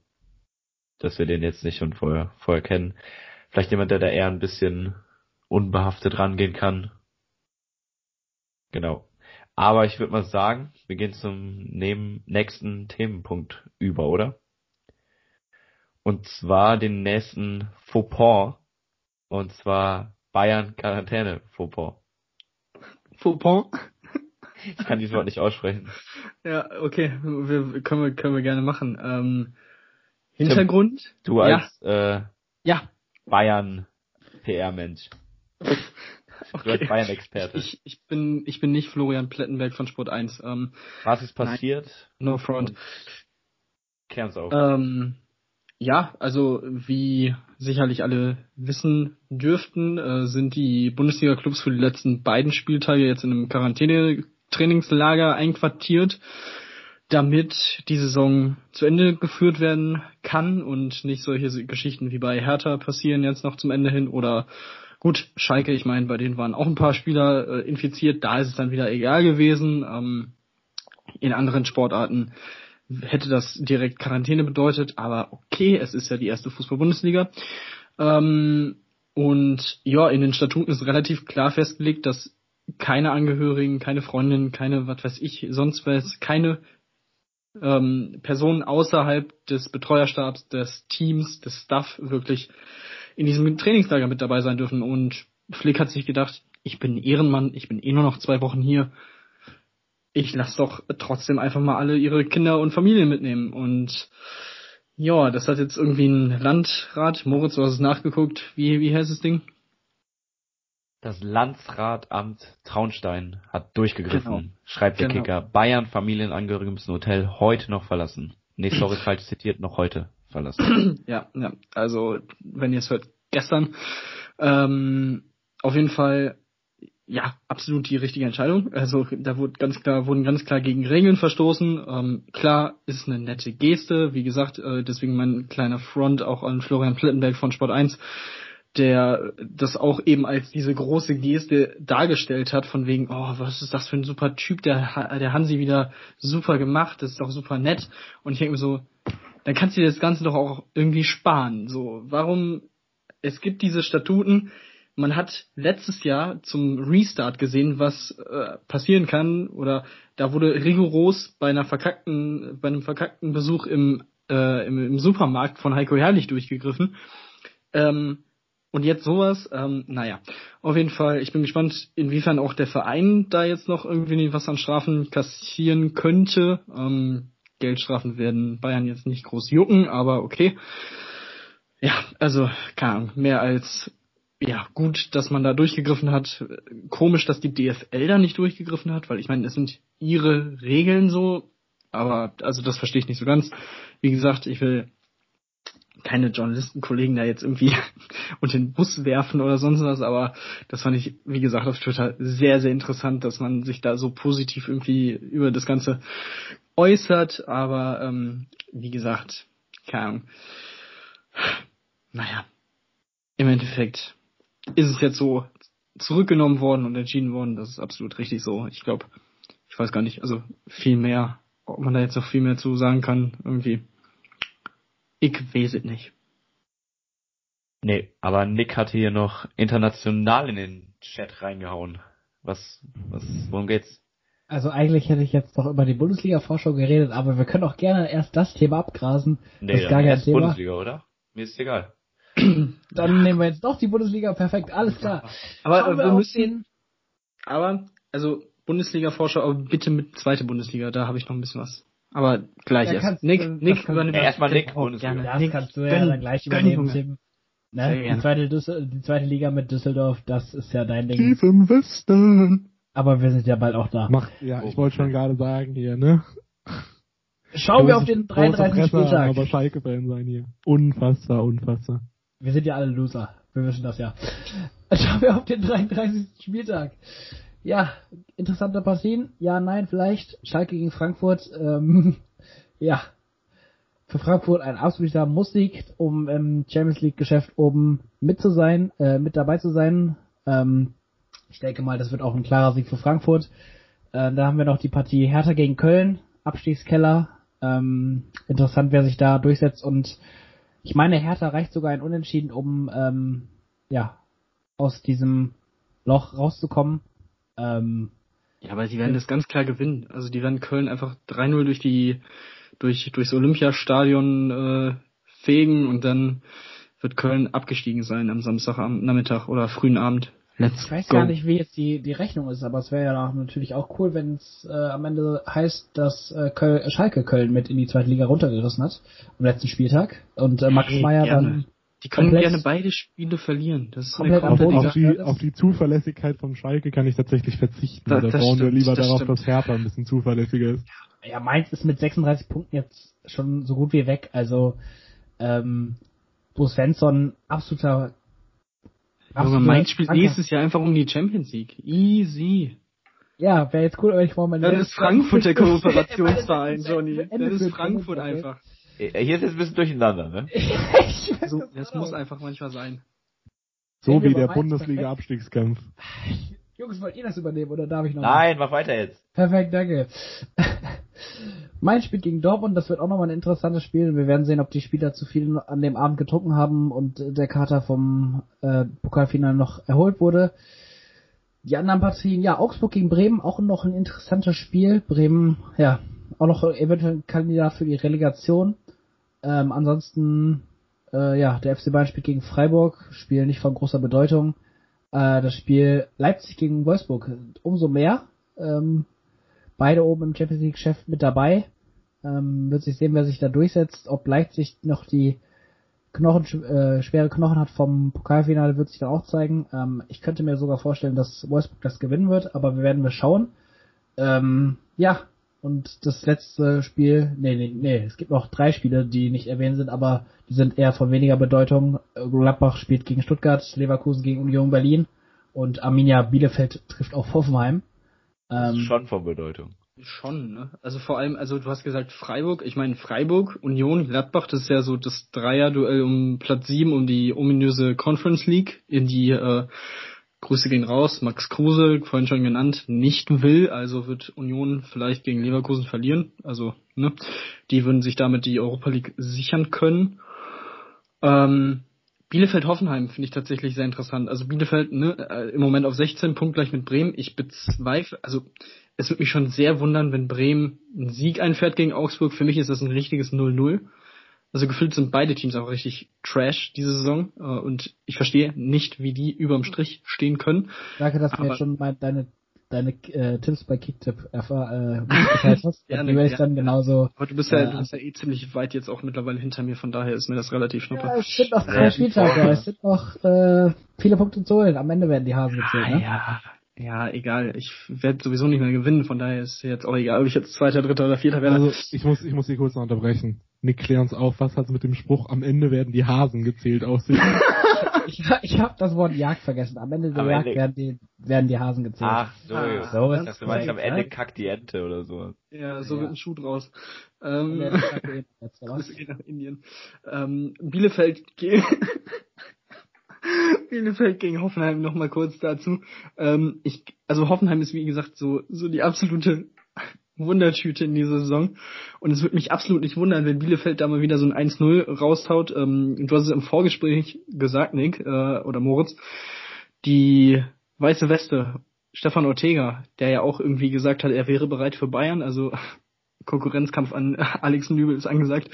[SPEAKER 5] dass wir den jetzt nicht schon vorher vorher kennen. Vielleicht jemand, der da eher ein bisschen unbehaftet rangehen kann. Genau. Aber ich würde mal sagen, wir gehen zum nächsten Themenpunkt über, oder? Und zwar den nächsten Fauxpas. Und zwar Bayern Quarantäne Fauxpas.
[SPEAKER 4] Fauxpas?
[SPEAKER 5] Ich kann dieses Wort nicht aussprechen.
[SPEAKER 4] Ja, okay, wir, können, wir, können wir gerne machen. Ähm, Hintergrund?
[SPEAKER 5] Tim, du als ja. Äh, ja. Bayern PR-Mensch. Okay. Du Bayern-Experte.
[SPEAKER 4] Ich, ich, bin, ich bin nicht Florian Plettenberg von Sport 1. Ähm,
[SPEAKER 5] Was ist passiert?
[SPEAKER 4] Nein, no front.
[SPEAKER 5] Kern's auf.
[SPEAKER 4] Ähm, ja, also wie sicherlich alle wissen dürften, äh, sind die Bundesliga-Clubs für die letzten beiden Spieltage jetzt in einem Quarantäne-Trainingslager einquartiert, damit die Saison zu Ende geführt werden kann und nicht solche Geschichten wie bei Hertha passieren jetzt noch zum Ende hin oder gut, Schalke, ich meine, bei denen waren auch ein paar Spieler äh, infiziert, da ist es dann wieder egal gewesen. Ähm, in anderen Sportarten hätte das direkt Quarantäne bedeutet, aber okay, es ist ja die erste Fußball-Bundesliga. Ähm, und ja, in den Statuten ist relativ klar festgelegt, dass keine Angehörigen, keine Freundinnen, keine, was weiß ich, sonst was, keine ähm, Personen außerhalb des Betreuerstabs, des Teams, des Staff wirklich in diesem Trainingslager mit dabei sein dürfen. Und Flick hat sich gedacht, ich bin ein Ehrenmann, ich bin eh nur noch zwei Wochen hier ich lasse doch trotzdem einfach mal alle ihre Kinder und Familien mitnehmen. Und ja, das hat jetzt irgendwie ein Landrat, Moritz, du hast es nachgeguckt, wie, wie heißt das Ding?
[SPEAKER 5] Das Landsratamt Traunstein hat durchgegriffen, genau. schreibt der
[SPEAKER 4] Genau.
[SPEAKER 5] Kicker. Bayern Familienangehörige müssen Hotel heute noch verlassen. Nee, sorry, falsch zitiert, noch heute verlassen.
[SPEAKER 4] Ja, ja, also wenn ihr es hört, gestern. Ähm, auf jeden Fall, ja, absolut die richtige Entscheidung. Also da wurde ganz klar, wurden ganz klar gegen Regeln verstoßen. Ähm, klar, ist eine nette Geste, wie gesagt, äh, deswegen mein kleiner Front auch an Florian Plittenberg von Sport 1, der das auch eben als diese große Geste dargestellt hat, von wegen, oh, was ist das für ein super Typ, der, der Hansi wieder super gemacht, das ist doch super nett. Und ich denke mir so, dann kannst du dir das Ganze doch auch irgendwie sparen. So, warum, es gibt diese Statuten, man hat letztes Jahr zum Restart gesehen, was äh, passieren kann, oder da wurde rigoros bei einer verkackten, bei einem verkackten Besuch im, äh, im, im Supermarkt von Heiko Herrlich durchgegriffen. Ähm, und jetzt sowas, ähm, naja, auf jeden Fall, ich bin gespannt, inwiefern auch der Verein da jetzt noch irgendwie was an Strafen kassieren könnte. Ähm, Geldstrafen werden Bayern jetzt nicht groß jucken, aber okay. Ja, also, keine Ahnung, mehr als ja, gut, dass man da durchgegriffen hat. Komisch, dass die DFL da nicht durchgegriffen hat, weil ich meine, es sind ihre Regeln so, aber also das verstehe ich nicht so ganz. Wie gesagt, ich will keine Journalistenkollegen da jetzt irgendwie unter den Bus werfen oder sonst was, aber das fand ich, wie gesagt, auf Twitter sehr, sehr interessant, dass man sich da so positiv irgendwie über das Ganze äußert, aber ähm, wie gesagt, keine Ahnung. Naja, im Endeffekt ist es jetzt so zurückgenommen worden und entschieden worden, das ist absolut richtig so. Ich glaube, ich weiß gar nicht, also viel mehr, ob man da jetzt noch viel mehr zu sagen kann, irgendwie. Ich weiß es nicht.
[SPEAKER 5] Nee, aber Nick hatte hier noch international in den Chat reingehauen. Was, was, worum geht's?
[SPEAKER 3] Also eigentlich hätte ich jetzt noch über die Bundesliga-Vorschau geredet, aber wir können auch gerne erst das Thema abgrasen.
[SPEAKER 5] Nee,
[SPEAKER 3] das ist gar
[SPEAKER 5] dann
[SPEAKER 3] kein Thema.
[SPEAKER 5] Bundesliga, oder? Mir ist egal.
[SPEAKER 3] Dann nehmen wir jetzt doch die Bundesliga. Perfekt, alles klar.
[SPEAKER 4] Aber
[SPEAKER 3] Schauen
[SPEAKER 4] äh, wir
[SPEAKER 3] auf
[SPEAKER 4] müssen,
[SPEAKER 3] den-
[SPEAKER 4] aber, also Bundesliga-Vorschau, aber bitte mit zweite Bundesliga, da habe ich noch ein bisschen was. Aber gleich
[SPEAKER 3] Ja,
[SPEAKER 4] erst.
[SPEAKER 3] kannst-
[SPEAKER 4] Nick, Nick
[SPEAKER 3] kann-
[SPEAKER 4] übernimmt
[SPEAKER 5] Ja, erstmal Nick,
[SPEAKER 4] Oh,
[SPEAKER 5] Bundesliga.
[SPEAKER 4] gerne.
[SPEAKER 3] Das
[SPEAKER 4] Nick,
[SPEAKER 3] kannst du ja
[SPEAKER 4] gönn,
[SPEAKER 3] dann gleich übernehmen. Tim. Ne? Die, zweite die zweite Liga mit Düsseldorf, das ist ja dein Ding.
[SPEAKER 2] Tief im Westen.
[SPEAKER 3] Aber wir sind ja bald auch da.
[SPEAKER 2] Macht, ja, ich wollte schon gerade sagen hier, ne?
[SPEAKER 3] Schauen wir auf den
[SPEAKER 2] große
[SPEAKER 3] 33.
[SPEAKER 2] Presse,
[SPEAKER 3] Spieltag.
[SPEAKER 2] Aber Schalke-Fan sein hier. Unfassbar, unfassbar.
[SPEAKER 3] Wir sind ja alle Loser. Wir wissen das ja. Schauen wir auf den 33. Spieltag. Ja, interessanter Partien. Ja, nein, vielleicht. Schalke gegen Frankfurt. Ähm, ja, für Frankfurt ein absoluter Musssieg, um im Champions League Geschäft oben mit zu sein, äh, mit dabei zu sein. Ähm, ich denke mal, das wird auch ein klarer Sieg für Frankfurt. Äh, da haben wir noch die Partie Hertha gegen Köln, Abstiegskeller. Ähm, interessant, wer sich da durchsetzt und ich meine, Hertha reicht sogar ein Unentschieden, um ähm, ja aus diesem Loch rauszukommen. Ähm,
[SPEAKER 4] Ja, aber die werden das ganz klar gewinnen. Also die werden Köln einfach 3-0 durch die durch durchs Olympiastadion äh, fegen und dann wird Köln abgestiegen sein am Samstag am Nachmittag oder frühen Abend. Let's
[SPEAKER 3] ich weiß
[SPEAKER 4] go.
[SPEAKER 3] gar nicht, wie jetzt die, die Rechnung ist, aber es wäre ja auch natürlich auch cool, wenn es äh, am Ende heißt, dass äh, Köl Schalke Köln mit in die zweite Liga runtergerissen hat am letzten Spieltag und äh, Max
[SPEAKER 4] Hey,
[SPEAKER 3] Meyer
[SPEAKER 4] gerne.
[SPEAKER 3] dann
[SPEAKER 4] Die können
[SPEAKER 3] komplett-
[SPEAKER 4] gerne beide Spiele verlieren. Das ist
[SPEAKER 3] komplett
[SPEAKER 4] eine
[SPEAKER 2] Auf, auf, die, auf die Zuverlässigkeit von Schalke kann ich tatsächlich verzichten.
[SPEAKER 4] Da-
[SPEAKER 2] da
[SPEAKER 4] das
[SPEAKER 2] bauen wir
[SPEAKER 4] stimmt,
[SPEAKER 2] lieber
[SPEAKER 4] das
[SPEAKER 2] darauf,
[SPEAKER 4] stimmt.
[SPEAKER 2] dass Hertha ein bisschen zuverlässiger ist.
[SPEAKER 3] ja, Mainz ist mit 36 Punkten jetzt schon so gut wie weg. Also Ähm, Bo Svensson, absoluter
[SPEAKER 4] Junge, Mainz spielt nächstes Jahr einfach um die Champions League. Easy.
[SPEAKER 3] Ja, wäre jetzt cool, wenn ich mal meine.
[SPEAKER 4] Dann ist Frankfurt der Kooperationsverein, Johnny. Dann ist Frankfurt einfach.
[SPEAKER 5] Hier ist jetzt ein bisschen durcheinander, ne?
[SPEAKER 4] so, das muss einfach manchmal sein.
[SPEAKER 2] So wie der Bundesliga-Abstiegskampf.
[SPEAKER 3] Jungs, wollt ihr das übernehmen oder darf ich noch?
[SPEAKER 5] Nein, mach weiter jetzt.
[SPEAKER 3] Perfekt, danke. mein Spiel gegen Dortmund, das wird auch nochmal ein interessantes Spiel. Wir werden sehen, ob die Spieler zu viel an dem Abend getrunken haben und der Kater vom äh, Pokalfinale noch erholt wurde. Die anderen Partien, ja, Augsburg gegen Bremen, auch noch ein interessantes Spiel. Bremen, ja, auch noch eventuell ein Kandidat für die Relegation. Ähm, ansonsten, äh, ja, der FC Bayern spielt gegen Freiburg, Spiel nicht von großer Bedeutung. Äh, das Spiel Leipzig gegen Wolfsburg, umso mehr. Ähm, beide oben im Champions League Chef mit dabei. Ähm, wird sich sehen, wer sich da durchsetzt. Ob Leipzig noch die Knochen, äh, schwere Knochen hat vom Pokalfinale, wird sich dann auch zeigen. Ähm, ich könnte mir sogar vorstellen, dass Wolfsburg das gewinnen wird, aber wir werden mal schauen. Ähm, ja, und das letzte Spiel, nee, nee, nee, es gibt noch drei Spiele, die nicht erwähnt sind, aber die sind eher von weniger Bedeutung. Gladbach spielt gegen Stuttgart, Leverkusen gegen Union Berlin und Arminia Bielefeld trifft auf Hoffenheim.
[SPEAKER 5] Ähm, schon von Bedeutung.
[SPEAKER 4] Schon, ne? Also vor allem, also du hast gesagt Freiburg, ich meine Freiburg, Union, Gladbach, das ist ja so das Dreier-Duell um Platz 7 um die ominöse Conference League, in die äh, Grüße gehen raus, Max Kruse, vorhin schon genannt, nicht will, also wird Union vielleicht gegen Leverkusen verlieren. Also, ne, die würden sich damit die Europa League sichern können. Ähm, Bielefeld-Hoffenheim finde ich tatsächlich sehr interessant. Also Bielefeld ne, äh, im Moment auf 16 Punkt gleich mit Bremen. Ich bezweifle, also es würde mich schon sehr wundern, wenn Bremen einen Sieg einfährt gegen Augsburg. Für mich ist das ein richtiges 0-0. Also gefühlt sind beide Teams auch richtig trash diese Saison äh, und ich verstehe nicht, wie die überm Strich stehen können.
[SPEAKER 3] Danke, dass du mir jetzt schon mal deine deine äh, Tipps bei Kicktip erfahr, äh, hast.
[SPEAKER 4] Gerne,
[SPEAKER 3] die werde ich dann genauso.
[SPEAKER 4] Aber du bist ja, äh, du bist ja eh ziemlich weit jetzt auch mittlerweile hinter mir, von daher ist mir das relativ schnuppe. Ja,
[SPEAKER 3] es sind noch drei Spieltage, es sind noch äh, viele Punkte zu holen. Am Ende werden die Hasen gezählt,
[SPEAKER 4] ah,
[SPEAKER 3] ne?
[SPEAKER 4] Ja, ja, egal. Ich werde sowieso nicht mehr gewinnen, von daher ist jetzt auch egal, ob ich jetzt Zweiter, Dritter oder Vierter werde.
[SPEAKER 2] Also ich muss, ich muss hier kurz noch unterbrechen. Nick, klär uns auf, was hat mit dem Spruch, am Ende werden die Hasen gezählt aussehen?
[SPEAKER 3] ich ich habe das Wort Jagd vergessen. Am Ende der am Jagd Ende... werden, die, werden die Hasen gezählt.
[SPEAKER 5] Ach, so. Ah, so ist das. Du meinst, am Ende kackt die Ente oder so.
[SPEAKER 4] Ja, so ja. wird ein Schuh draus. Ähm, Grüße gehen nach Indien. Ähm, Bielefeld gegen... Bielefeld gegen Hoffenheim nochmal kurz dazu. Ähm, ich, also Hoffenheim ist wie gesagt so, so die absolute Wundertüte in dieser Saison. Und es würde mich absolut nicht wundern, wenn Bielefeld da mal wieder so ein 1-0 raushaut. Ähm, du hast es im Vorgespräch gesagt, Nick, äh, oder Moritz, die weiße Weste, Stefan Ortega, der ja auch irgendwie gesagt hat, er wäre bereit für Bayern, also Konkurrenzkampf an Alex Nübel ist angesagt.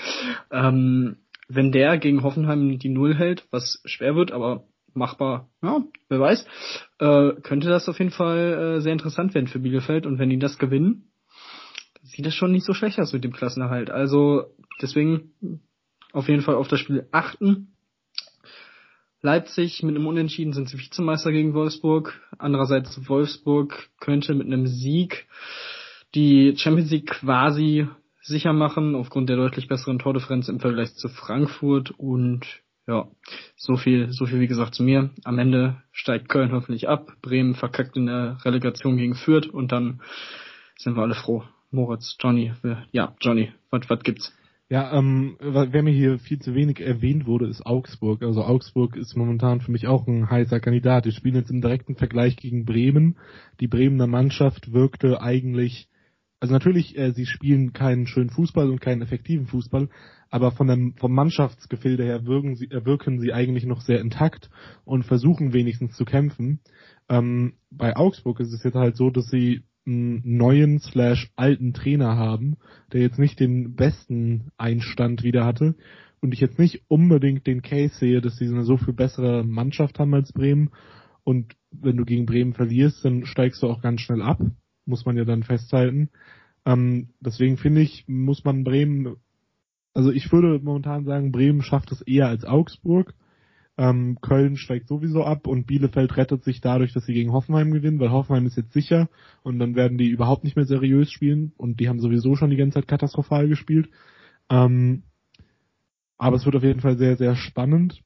[SPEAKER 4] Ähm, wenn der gegen Hoffenheim die Null hält, was schwer wird, aber machbar, ja, wer weiß, äh, könnte das auf jeden Fall äh, sehr interessant werden für Bielefeld und wenn die das gewinnen, sieht das schon nicht so schlecht aus mit dem Klassenerhalt. Also deswegen auf jeden Fall auf das Spiel achten. Leipzig mit einem Unentschieden sind sie Vizemeister gegen Wolfsburg. Andererseits Wolfsburg könnte mit einem Sieg die Champions League quasi sicher machen, aufgrund der deutlich besseren Tordifferenz im Vergleich zu Frankfurt und ja, so viel, so viel wie gesagt zu mir. Am Ende steigt Köln hoffentlich ab, Bremen verkackt in der Relegation gegen Fürth und dann sind wir alle froh. Moritz, Johnny, ja, Johnny, was gibt's?
[SPEAKER 2] Ja, ähm, wer mir hier viel zu wenig erwähnt wurde, ist Augsburg. Also Augsburg ist momentan für mich auch ein heißer Kandidat. Die spielen jetzt im direkten Vergleich gegen Bremen. Die Bremener Mannschaft wirkte eigentlich also natürlich, äh, sie spielen keinen schönen Fußball und keinen effektiven Fußball, aber von dem, vom Mannschaftsgefilde her wirken sie, äh, wirken sie eigentlich noch sehr intakt und versuchen wenigstens zu kämpfen. Ähm, bei Augsburg ist es jetzt halt so, dass sie einen neuen slash alten Trainer haben, der jetzt nicht den besten Einstand wieder hatte und ich jetzt nicht unbedingt den Case sehe, dass sie eine so viel bessere Mannschaft haben als Bremen und wenn du gegen Bremen verlierst, dann steigst du auch ganz schnell ab muss man ja dann festhalten. Ähm, deswegen finde ich, muss man Bremen, also ich würde momentan sagen, Bremen schafft es eher als Augsburg. Ähm, Köln steigt sowieso ab und Bielefeld rettet sich dadurch, dass sie gegen Hoffenheim gewinnen, weil Hoffenheim ist jetzt sicher und dann werden die überhaupt nicht mehr seriös spielen und die haben sowieso schon die ganze Zeit katastrophal gespielt. Ähm, Aber es wird auf jeden Fall sehr, sehr spannend.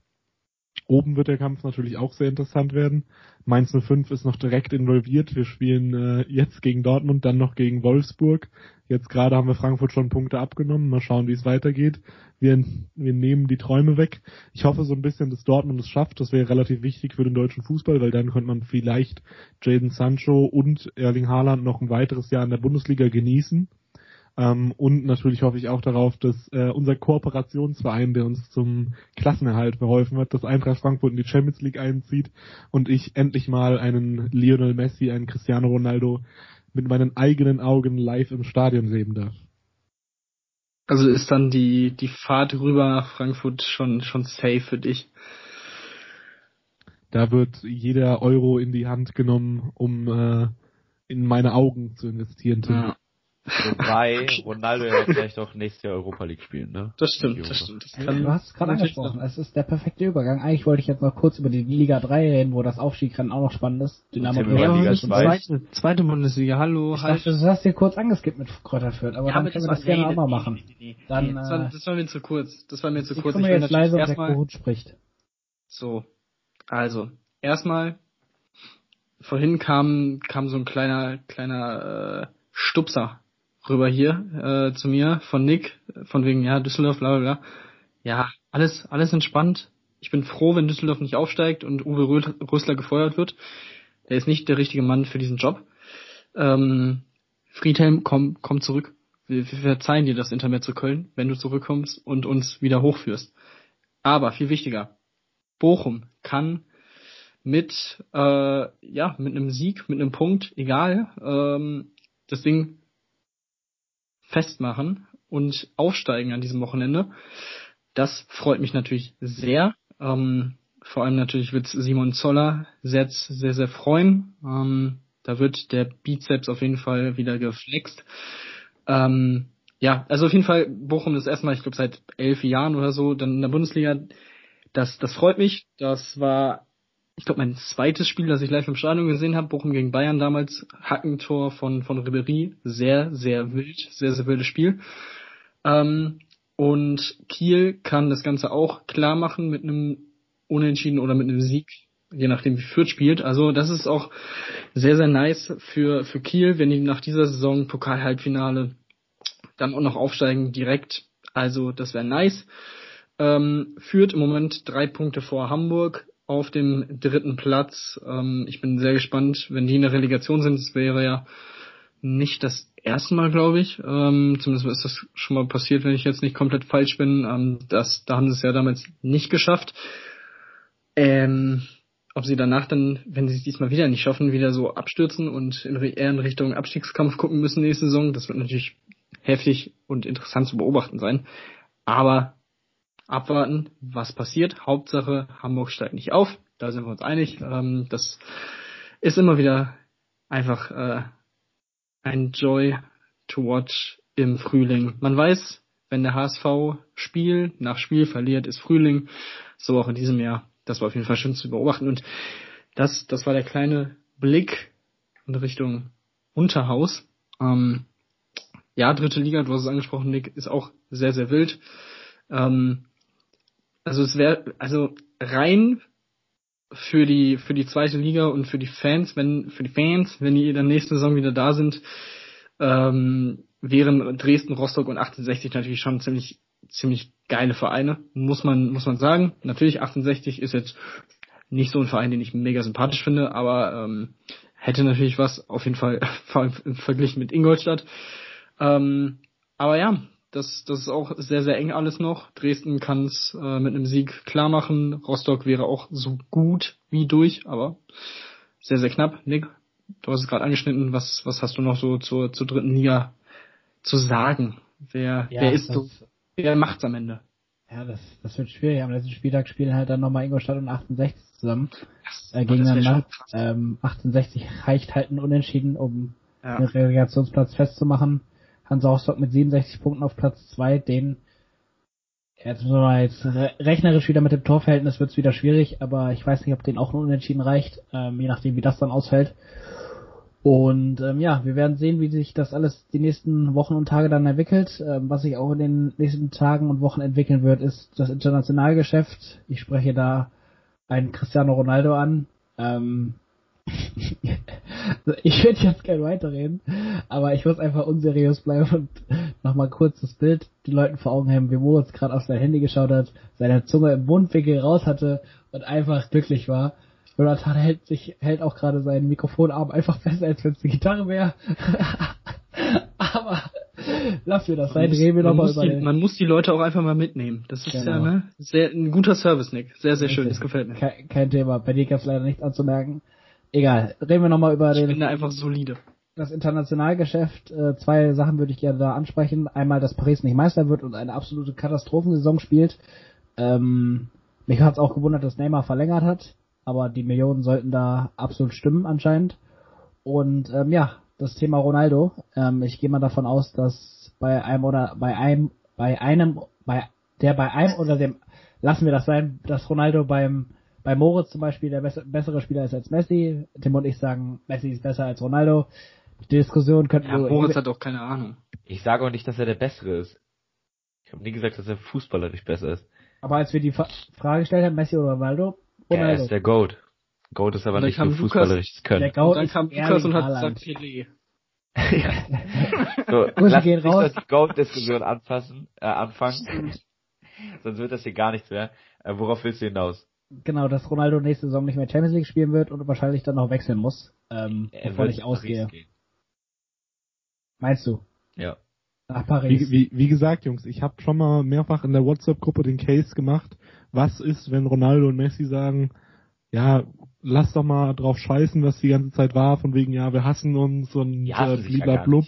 [SPEAKER 2] Oben wird der Kampf natürlich auch sehr interessant werden. Mainz 05 ist noch direkt involviert. Wir spielen äh, jetzt gegen Dortmund, dann noch gegen Wolfsburg. Jetzt gerade haben wir Frankfurt schon Punkte abgenommen. Mal schauen, wie es weitergeht. Wir, wir nehmen die Träume weg. Ich hoffe so ein bisschen, dass Dortmund es schafft. Das wäre relativ wichtig für den deutschen Fußball, weil dann könnte man vielleicht Jaden Sancho und Erling Haaland noch ein weiteres Jahr in der Bundesliga genießen. Ähm, und natürlich hoffe ich auch darauf, dass äh, unser Kooperationsverein, der uns zum Klassenerhalt verholfen hat, dass Eintracht Frankfurt in die Champions League einzieht und ich endlich mal einen Lionel Messi, einen Cristiano Ronaldo mit meinen eigenen Augen live im Stadion sehen darf.
[SPEAKER 4] Also ist dann die, die Fahrt rüber nach Frankfurt schon, schon safe für dich?
[SPEAKER 2] Da wird jeder Euro in die Hand genommen, um äh, in meine Augen zu investieren. Ja.
[SPEAKER 5] Wobei Ronaldo ja vielleicht auch nächstes Jahr Europa League spielen, ne?
[SPEAKER 4] Das stimmt, das stimmt. Das
[SPEAKER 3] kann du hast es gerade angesprochen. Es ist der perfekte Übergang. Eigentlich wollte ich jetzt noch kurz über die Liga 3 reden, wo das Aufstiegrennen auch noch spannend ist.
[SPEAKER 4] Dynamo ja, Liga 2. Zweite, zweite Bundesliga, hallo.
[SPEAKER 3] Ich dachte, du hast dir kurz angeskippt mit Kräuter Fürth, aber ja, dann können wir das gerne auch mal machen. Dann,
[SPEAKER 4] das, war, das war mir zu kurz. Das war mir zu kurz.
[SPEAKER 3] Ich komme jetzt leise, und der Kohut spricht.
[SPEAKER 4] So. Also, erstmal, vorhin kam, kam so ein kleiner, kleiner, äh, Stupser rüber hier äh, zu mir von Nick, von wegen, ja, Düsseldorf, bla bla bla. Ja, alles, alles entspannt. Ich bin froh, wenn Düsseldorf nicht aufsteigt und Uwe Rösler gefeuert wird. Er ist nicht der richtige Mann für diesen Job. Ähm, Friedhelm, komm, komm zurück. Wir, wir verzeihen dir das Internet zu Köln, wenn du zurückkommst und uns wieder hochführst. Aber viel wichtiger, Bochum kann mit äh, ja mit einem Sieg, mit einem Punkt, egal, ähm, das Ding festmachen und aufsteigen an diesem Wochenende. Das freut mich natürlich sehr. Ähm, vor allem natürlich wird Simon Zoller sehr, sehr, sehr freuen. Ähm, da wird der Bizeps auf jeden Fall wieder geflext. Ähm, ja, also auf jeden Fall, Bochum ist erstmal, ich glaube, seit elf Jahren oder so, dann in der Bundesliga. Das, das freut mich. Das war ich glaube, mein zweites Spiel, das ich live im Stadion gesehen habe, Bochum gegen Bayern damals, Hackentor von, von Ribery, sehr, sehr wild, sehr, sehr wildes Spiel. Ähm, und Kiel kann das Ganze auch klar machen mit einem Unentschieden oder mit einem Sieg, je nachdem wie Fürth spielt. Also das ist auch sehr, sehr nice für, für Kiel, wenn die nach dieser Saison Pokal-Halbfinale dann auch noch aufsteigen direkt. Also das wäre nice. Ähm, führt im Moment drei Punkte vor Hamburg, auf dem dritten Platz. Ähm, ich bin sehr gespannt, wenn die in der Relegation sind. Das wäre ja nicht das erste Mal, glaube ich. Ähm, zumindest ist das schon mal passiert, wenn ich jetzt nicht komplett falsch bin. Ähm, das, da haben sie es ja damals nicht geschafft. Ähm, ob sie danach dann, wenn sie es diesmal wieder nicht schaffen, wieder so abstürzen und in, eher in Richtung Abstiegskampf gucken müssen nächste Saison, das wird natürlich heftig und interessant zu beobachten sein. Aber abwarten, was passiert. Hauptsache, Hamburg steigt nicht auf. Da sind wir uns einig. Ähm, das ist immer wieder einfach äh, ein Joy to watch im Frühling. Man weiß, wenn der HSV Spiel nach Spiel verliert, ist Frühling. So auch in diesem Jahr. Das war auf jeden Fall schön zu beobachten. Und das, das war der kleine Blick in Richtung Unterhaus. Ähm, ja, dritte Liga, du hast es angesprochen, Nick, ist auch sehr, sehr wild. Ähm, also es wäre, also rein für die für die zweite Liga und für die Fans, wenn für die Fans, wenn die in der nächsten Saison wieder da sind, ähm, wären Dresden, Rostock und 68 natürlich schon ziemlich ziemlich geile Vereine, muss man muss man sagen. Natürlich 68 ist jetzt nicht so ein Verein, den ich mega sympathisch finde, aber ähm, hätte natürlich was auf jeden Fall vor allem im mit Ingolstadt. Ähm, aber ja, das, das ist auch sehr, sehr eng alles noch. Dresden kann es äh, mit einem Sieg klar machen. Rostock wäre auch so gut wie durch, aber sehr, sehr knapp. Nick, du hast es gerade angeschnitten. Was, was hast du noch so zur, zur dritten Liga zu sagen? Wer, ja, wer ist so? Wer macht's am Ende?
[SPEAKER 3] Ja, das, das wird schwierig. Am letzten Spieltag spielen halt dann nochmal Ingolstadt und 68 zusammen das, äh, gegeneinander. Ähm, 68 reicht halt ein Unentschieden, um ja. den Relegationsplatz festzumachen. Hansa Rostock mit 67 Punkten auf Platz 2, den jetzt müssen wir jetzt rechnerisch wieder mit dem Torverhältnis wird es wieder schwierig, aber ich weiß nicht, ob den auch ein Unentschieden reicht, ähm, je nachdem wie das dann ausfällt. Und ähm, ja, wir werden sehen, wie sich das alles die nächsten Wochen und Tage dann entwickelt. Ähm, was sich auch in den nächsten Tagen und Wochen entwickeln wird, ist das Internationalgeschäft. Ich spreche da einen Cristiano Ronaldo an. Ähm, ich würde jetzt gerne weiterreden, aber ich muss einfach unseriös bleiben und nochmal kurz das Bild die Leuten vor Augen haben, wie Moritz gerade auf sein Handy geschaut hat, seine Zunge im Mundwinkel raus hatte und einfach glücklich war. Jonathan hält sich, hält auch gerade seinen Mikrofonarm einfach fest, als wenn es eine Gitarre wäre. aber lass mir das sein, reden wir nochmal über
[SPEAKER 4] die, den. Man muss die Leute auch einfach mal mitnehmen. Das ist genau. ja ne, sehr, ein guter Service, Nick. Sehr, sehr schön, das gefällt mir.
[SPEAKER 3] Kein, kein Thema. Bei dir gab es leider nichts anzumerken. Egal, reden wir nochmal über
[SPEAKER 4] ich
[SPEAKER 3] den.
[SPEAKER 4] Ich bin da einfach solide.
[SPEAKER 3] Das Internationalgeschäft, äh, zwei Sachen würde ich gerne da ansprechen. Einmal, dass Paris nicht Meister wird und eine absolute Katastrophensaison spielt. Ähm, mich hat es auch gewundert, dass Neymar verlängert hat, aber die Millionen sollten da absolut stimmen anscheinend. Und ähm, ja, das Thema Ronaldo. Ähm, ich gehe mal davon aus, dass bei einem oder bei einem, bei einem, bei der bei einem oder dem, lassen wir das sein, dass Ronaldo beim bei Moritz zum Beispiel der bessere Spieler ist als Messi. Tim und ich sagen, Messi ist besser als Ronaldo. Die Diskussion könnten
[SPEAKER 4] ja, Moritz hat auch keine Ahnung.
[SPEAKER 5] Ich sage auch nicht, dass er der Bessere ist. Ich habe nie gesagt, dass er fußballerisch besser ist.
[SPEAKER 3] Aber als wir die Fra Frage gestellt haben, Messi oder Ronaldo,
[SPEAKER 5] Ronaldo. Er ist der Goat. Goat ist aber nicht nur fußballerisches Können. Der
[SPEAKER 4] Goat und dann kam Lukas und hat gesagt, Pelé.
[SPEAKER 5] ja. So,
[SPEAKER 3] lass gehen raus.
[SPEAKER 5] die Goat-Diskussion anfassen, äh, anfangen. Sonst wird das hier gar nichts mehr. Äh, worauf willst du hinaus?
[SPEAKER 3] Genau, dass Ronaldo nächste Saison nicht mehr Champions League spielen wird und wahrscheinlich dann noch wechseln muss, ähm, er bevor ich ausgehe. Meinst du?
[SPEAKER 5] Ja.
[SPEAKER 3] Nach Paris.
[SPEAKER 2] Wie, wie, wie gesagt, Jungs, ich habe schon mal mehrfach in der WhatsApp-Gruppe den Case gemacht. Was ist, wenn Ronaldo und Messi sagen, ja, lass doch mal drauf scheißen, was die ganze Zeit war, von wegen, ja, wir hassen uns und
[SPEAKER 5] äh,
[SPEAKER 2] blub.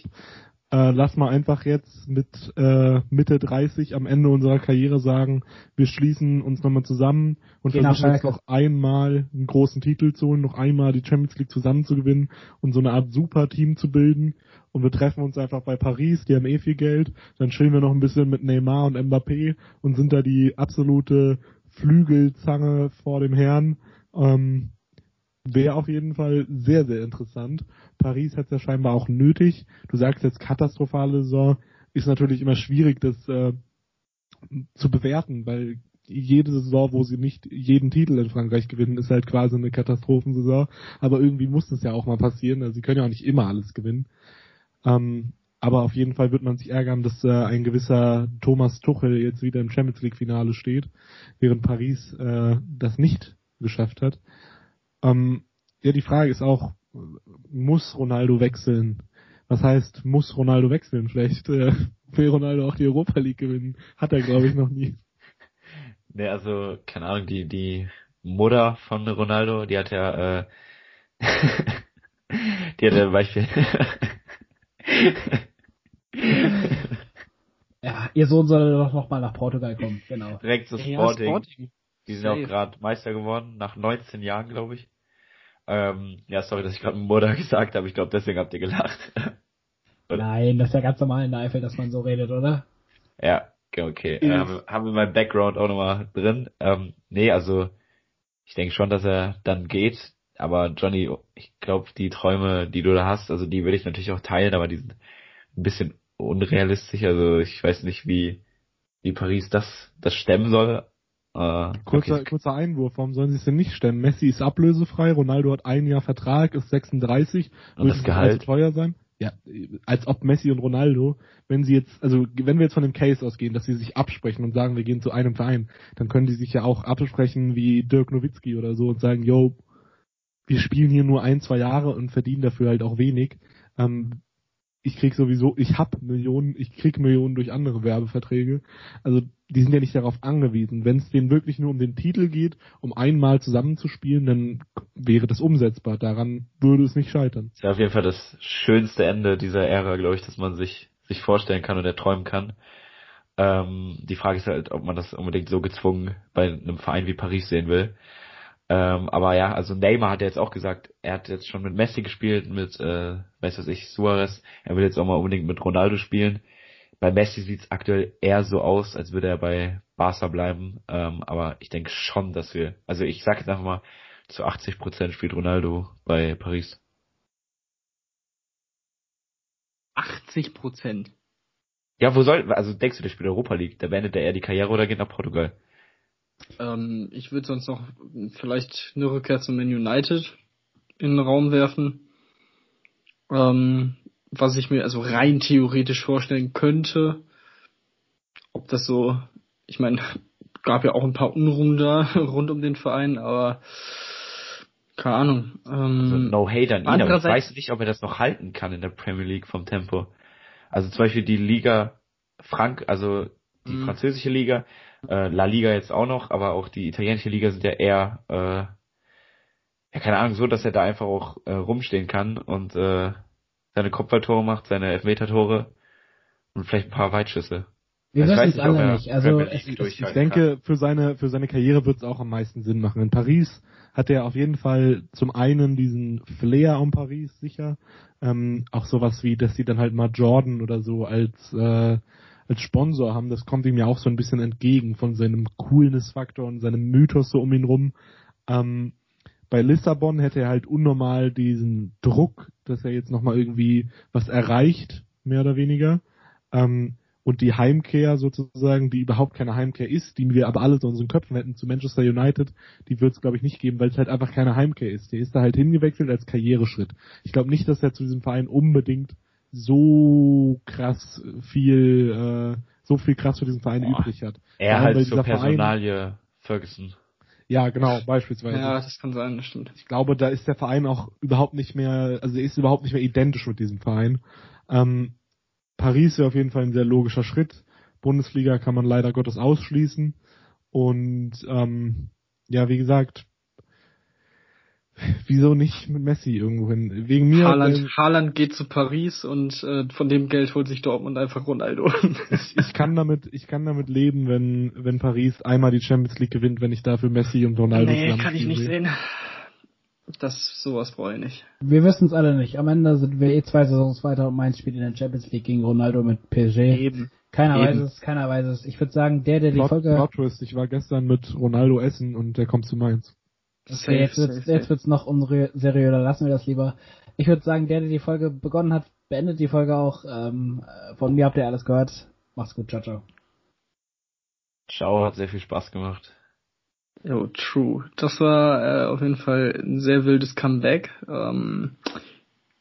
[SPEAKER 2] Äh, lass mal einfach jetzt mit äh, Mitte 30 am Ende unserer Karriere sagen, wir schließen uns nochmal zusammen und Geh versuchen jetzt noch einmal einen großen Titel zu holen, noch einmal die Champions League zusammen zu gewinnen und so eine Art Super-Team zu bilden. Und wir treffen uns einfach bei Paris, die haben eh viel Geld, dann chillen wir noch ein bisschen mit Neymar und Mbappé und sind da die absolute Flügelzange vor dem Herrn. Ähm, Wäre auf jeden Fall sehr, sehr interessant. Paris hat es ja scheinbar auch nötig. Du sagst jetzt katastrophale Saison. Ist natürlich immer schwierig, das äh, zu bewerten, weil jede Saison, wo sie nicht jeden Titel in Frankreich gewinnen, ist halt quasi eine Katastrophensaison. Aber irgendwie muss das ja auch mal passieren. Also sie können ja auch nicht immer alles gewinnen. Ähm, aber auf jeden Fall wird man sich ärgern, dass äh, ein gewisser Thomas Tuchel jetzt wieder im Champions League Finale steht, während Paris äh, das nicht geschafft hat. Ähm, ja, die Frage ist auch, muss Ronaldo wechseln? Was heißt, muss Ronaldo wechseln? Vielleicht äh, will Ronaldo auch die Europa League gewinnen. Hat er, glaube ich, noch nie.
[SPEAKER 5] Ne, also, keine Ahnung, die, die Mutter von Ronaldo, die hat ja, äh, die hat ja Beispiel.
[SPEAKER 3] ja, ihr Sohn soll doch noch mal nach Portugal kommen, genau.
[SPEAKER 5] Direkt zu Sporting. Ja, Sporting. Die sind auch gerade Meister geworden, nach 19 Jahren, glaube ich. Ähm, ja, sorry, dass ich gerade Mutter gesagt habe. Ich glaube, deswegen habt ihr gelacht.
[SPEAKER 3] Nein, das ist ja ganz normal in der Eifel, dass man so redet, oder?
[SPEAKER 5] Ja, okay. okay. Ähm, haben wir mein Background auch nochmal drin. Ähm, nee, also ich denke schon, dass er dann geht. Aber Johnny, ich glaube, die Träume, die du da hast, also die würde ich natürlich auch teilen, aber die sind ein bisschen unrealistisch. Also ich weiß nicht, wie, wie Paris das, das stemmen soll.
[SPEAKER 2] Äh, kurzer, okay. kurzer Einwurf, warum sollen sie es denn nicht stemmen? Messi ist ablösefrei, Ronaldo hat ein Jahr Vertrag, ist 36,
[SPEAKER 5] und das Gehalt
[SPEAKER 2] teuer sein. Ja, als ob Messi und Ronaldo, wenn sie jetzt, also wenn wir jetzt von dem Case ausgehen, dass sie sich absprechen und sagen, wir gehen zu einem Verein, dann können die sich ja auch absprechen wie Dirk Nowitzki oder so und sagen, yo, wir spielen hier nur ein, zwei Jahre und verdienen dafür halt auch wenig. Ähm, ich krieg sowieso, ich hab Millionen, ich krieg Millionen durch andere Werbeverträge. Also die sind ja nicht darauf angewiesen. Wenn es denen wirklich nur um den Titel geht, um einmal zusammenzuspielen, dann wäre das umsetzbar. Daran würde es nicht scheitern.
[SPEAKER 5] Das ist ja auf jeden Fall das schönste Ende dieser Ära, glaube ich, dass man sich sich vorstellen kann und erträumen kann. Ähm, die Frage ist halt, ob man das unbedingt so gezwungen bei einem Verein wie Paris sehen will. Ähm, aber ja, also Neymar hat ja jetzt auch gesagt, er hat jetzt schon mit Messi gespielt, mit, äh, weiß was ich, Suarez. Er will jetzt auch mal unbedingt mit Ronaldo spielen. Bei Messi sieht es aktuell eher so aus, als würde er bei Barca bleiben. Ähm, aber ich denke schon, dass wir, also ich sage jetzt einfach mal, zu 80 Prozent spielt Ronaldo bei Paris.
[SPEAKER 4] 80 Prozent.
[SPEAKER 5] Ja, wo soll, also denkst du, der spielt Europa League? Da beendet er eher die Karriere oder geht nach Portugal?
[SPEAKER 4] Ähm, ich würde sonst noch vielleicht eine Rückkehr zu Man United in den Raum werfen. Ähm, was ich mir also rein theoretisch vorstellen könnte. Ob das so, ich meine, gab ja auch ein paar Unruhen da rund um den Verein, aber keine Ahnung. Ähm,
[SPEAKER 5] also no hate an ihn, aber ich weiß nicht, ob er das noch halten kann in der Premier League vom Tempo. Also zum Beispiel die Liga Frank, also die mhm. französische Liga, äh, La Liga jetzt auch noch, aber auch die italienische Liga sind ja eher, äh, ja keine Ahnung, so, dass er da einfach auch äh, rumstehen kann und äh, seine Kopfballtore macht, seine Elfmeter-Tore und vielleicht ein paar Weitschüsse.
[SPEAKER 3] Wir wissen es alle nicht. Also es,
[SPEAKER 2] ich denke, für seine für seine Karriere wird es auch am meisten Sinn machen. In Paris hat er auf jeden Fall zum einen diesen Flair um Paris sicher, ähm, auch sowas wie, dass sie dann halt mal Jordan oder so als äh, als Sponsor haben. Das kommt ihm ja auch so ein bisschen entgegen von seinem Coolness-Faktor und seinem Mythos so um ihn rum. Ähm, bei Lissabon hätte er halt unnormal diesen Druck, dass er jetzt nochmal irgendwie was erreicht, mehr oder weniger. Ähm, und die Heimkehr sozusagen, die überhaupt keine Heimkehr ist, die wir aber alle so in unseren Köpfen hätten zu Manchester United, die wird es glaube ich nicht geben, weil es halt einfach keine Heimkehr ist. Der ist da halt hingewechselt als Karriereschritt. Ich glaube nicht, dass er zu diesem Verein unbedingt so krass viel, äh, so viel krass für diesen Verein Boah. übrig hat.
[SPEAKER 5] Er halt zur Personalie Verein, Ferguson.
[SPEAKER 2] Ja, genau, beispielsweise.
[SPEAKER 4] Ja, das kann sein, das stimmt.
[SPEAKER 2] Ich glaube, da ist der Verein auch überhaupt nicht mehr, also er ist überhaupt nicht mehr identisch mit diesem Verein. Ähm, Paris wäre auf jeden Fall ein sehr logischer Schritt. Bundesliga kann man leider Gottes ausschließen. Und ähm, ja, wie gesagt, wieso nicht mit Messi irgendwo hin? Wegen mir.
[SPEAKER 4] Haaland, weil, Haaland geht zu Paris und äh, von dem Geld holt sich Dortmund einfach Ronaldo.
[SPEAKER 2] ich, ich kann damit, ich kann damit leben, wenn wenn Paris einmal die Champions League gewinnt, wenn ich dafür Messi und Ronaldo
[SPEAKER 4] Nee, kann ich nicht sehe. sehen. Das sowas brauche ich nicht.
[SPEAKER 3] Wir wissen es alle nicht. Am Ende sind wir eh zwei Saisons weiter und Mainz spielt in der Champions League gegen Ronaldo mit PSG.
[SPEAKER 4] Eben.
[SPEAKER 3] Keiner
[SPEAKER 4] Eben.
[SPEAKER 3] weiß es, keiner weiß es. Ich würde sagen, der, der die
[SPEAKER 2] Plot,
[SPEAKER 3] Folge...
[SPEAKER 2] Plot Twist, ich war gestern mit Ronaldo essen und der kommt zu Mainz.
[SPEAKER 3] Okay, safe, jetzt wird's, safe, jetzt wird's noch unseriöser, lassen wir das lieber. Ich würde sagen, der, der die Folge begonnen hat, beendet die Folge auch. Ähm, von mir habt ihr alles gehört. Macht's gut, ciao, ciao.
[SPEAKER 5] Ciao, hat sehr viel Spaß gemacht.
[SPEAKER 4] Jo, true. Das war äh, auf jeden Fall ein sehr wildes Comeback. Ähm,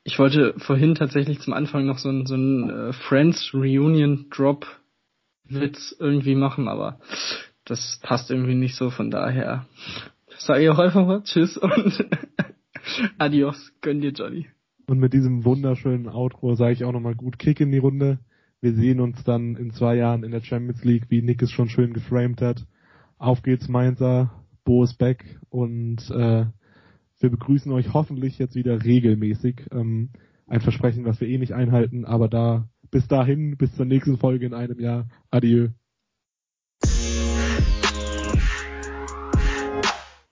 [SPEAKER 4] ich wollte vorhin tatsächlich zum Anfang noch so ein, so ein äh, Friends Reunion Drop Witz irgendwie machen, aber das passt irgendwie nicht so, von daher sage ich auch einfach mal Tschüss und Adios, gönn dir Johnny.
[SPEAKER 2] Und mit diesem wunderschönen Outro sage ich auch nochmal gut Kick in die Runde. Wir sehen uns dann in zwei Jahren in der Champions League, wie Nick es schon schön geframed hat. Auf geht's Mainzer, Bo ist back und äh, wir begrüßen euch hoffentlich jetzt wieder regelmäßig. Ähm, ein Versprechen, was wir eh nicht einhalten, aber da bis dahin, bis zur nächsten Folge in einem Jahr. Adieu.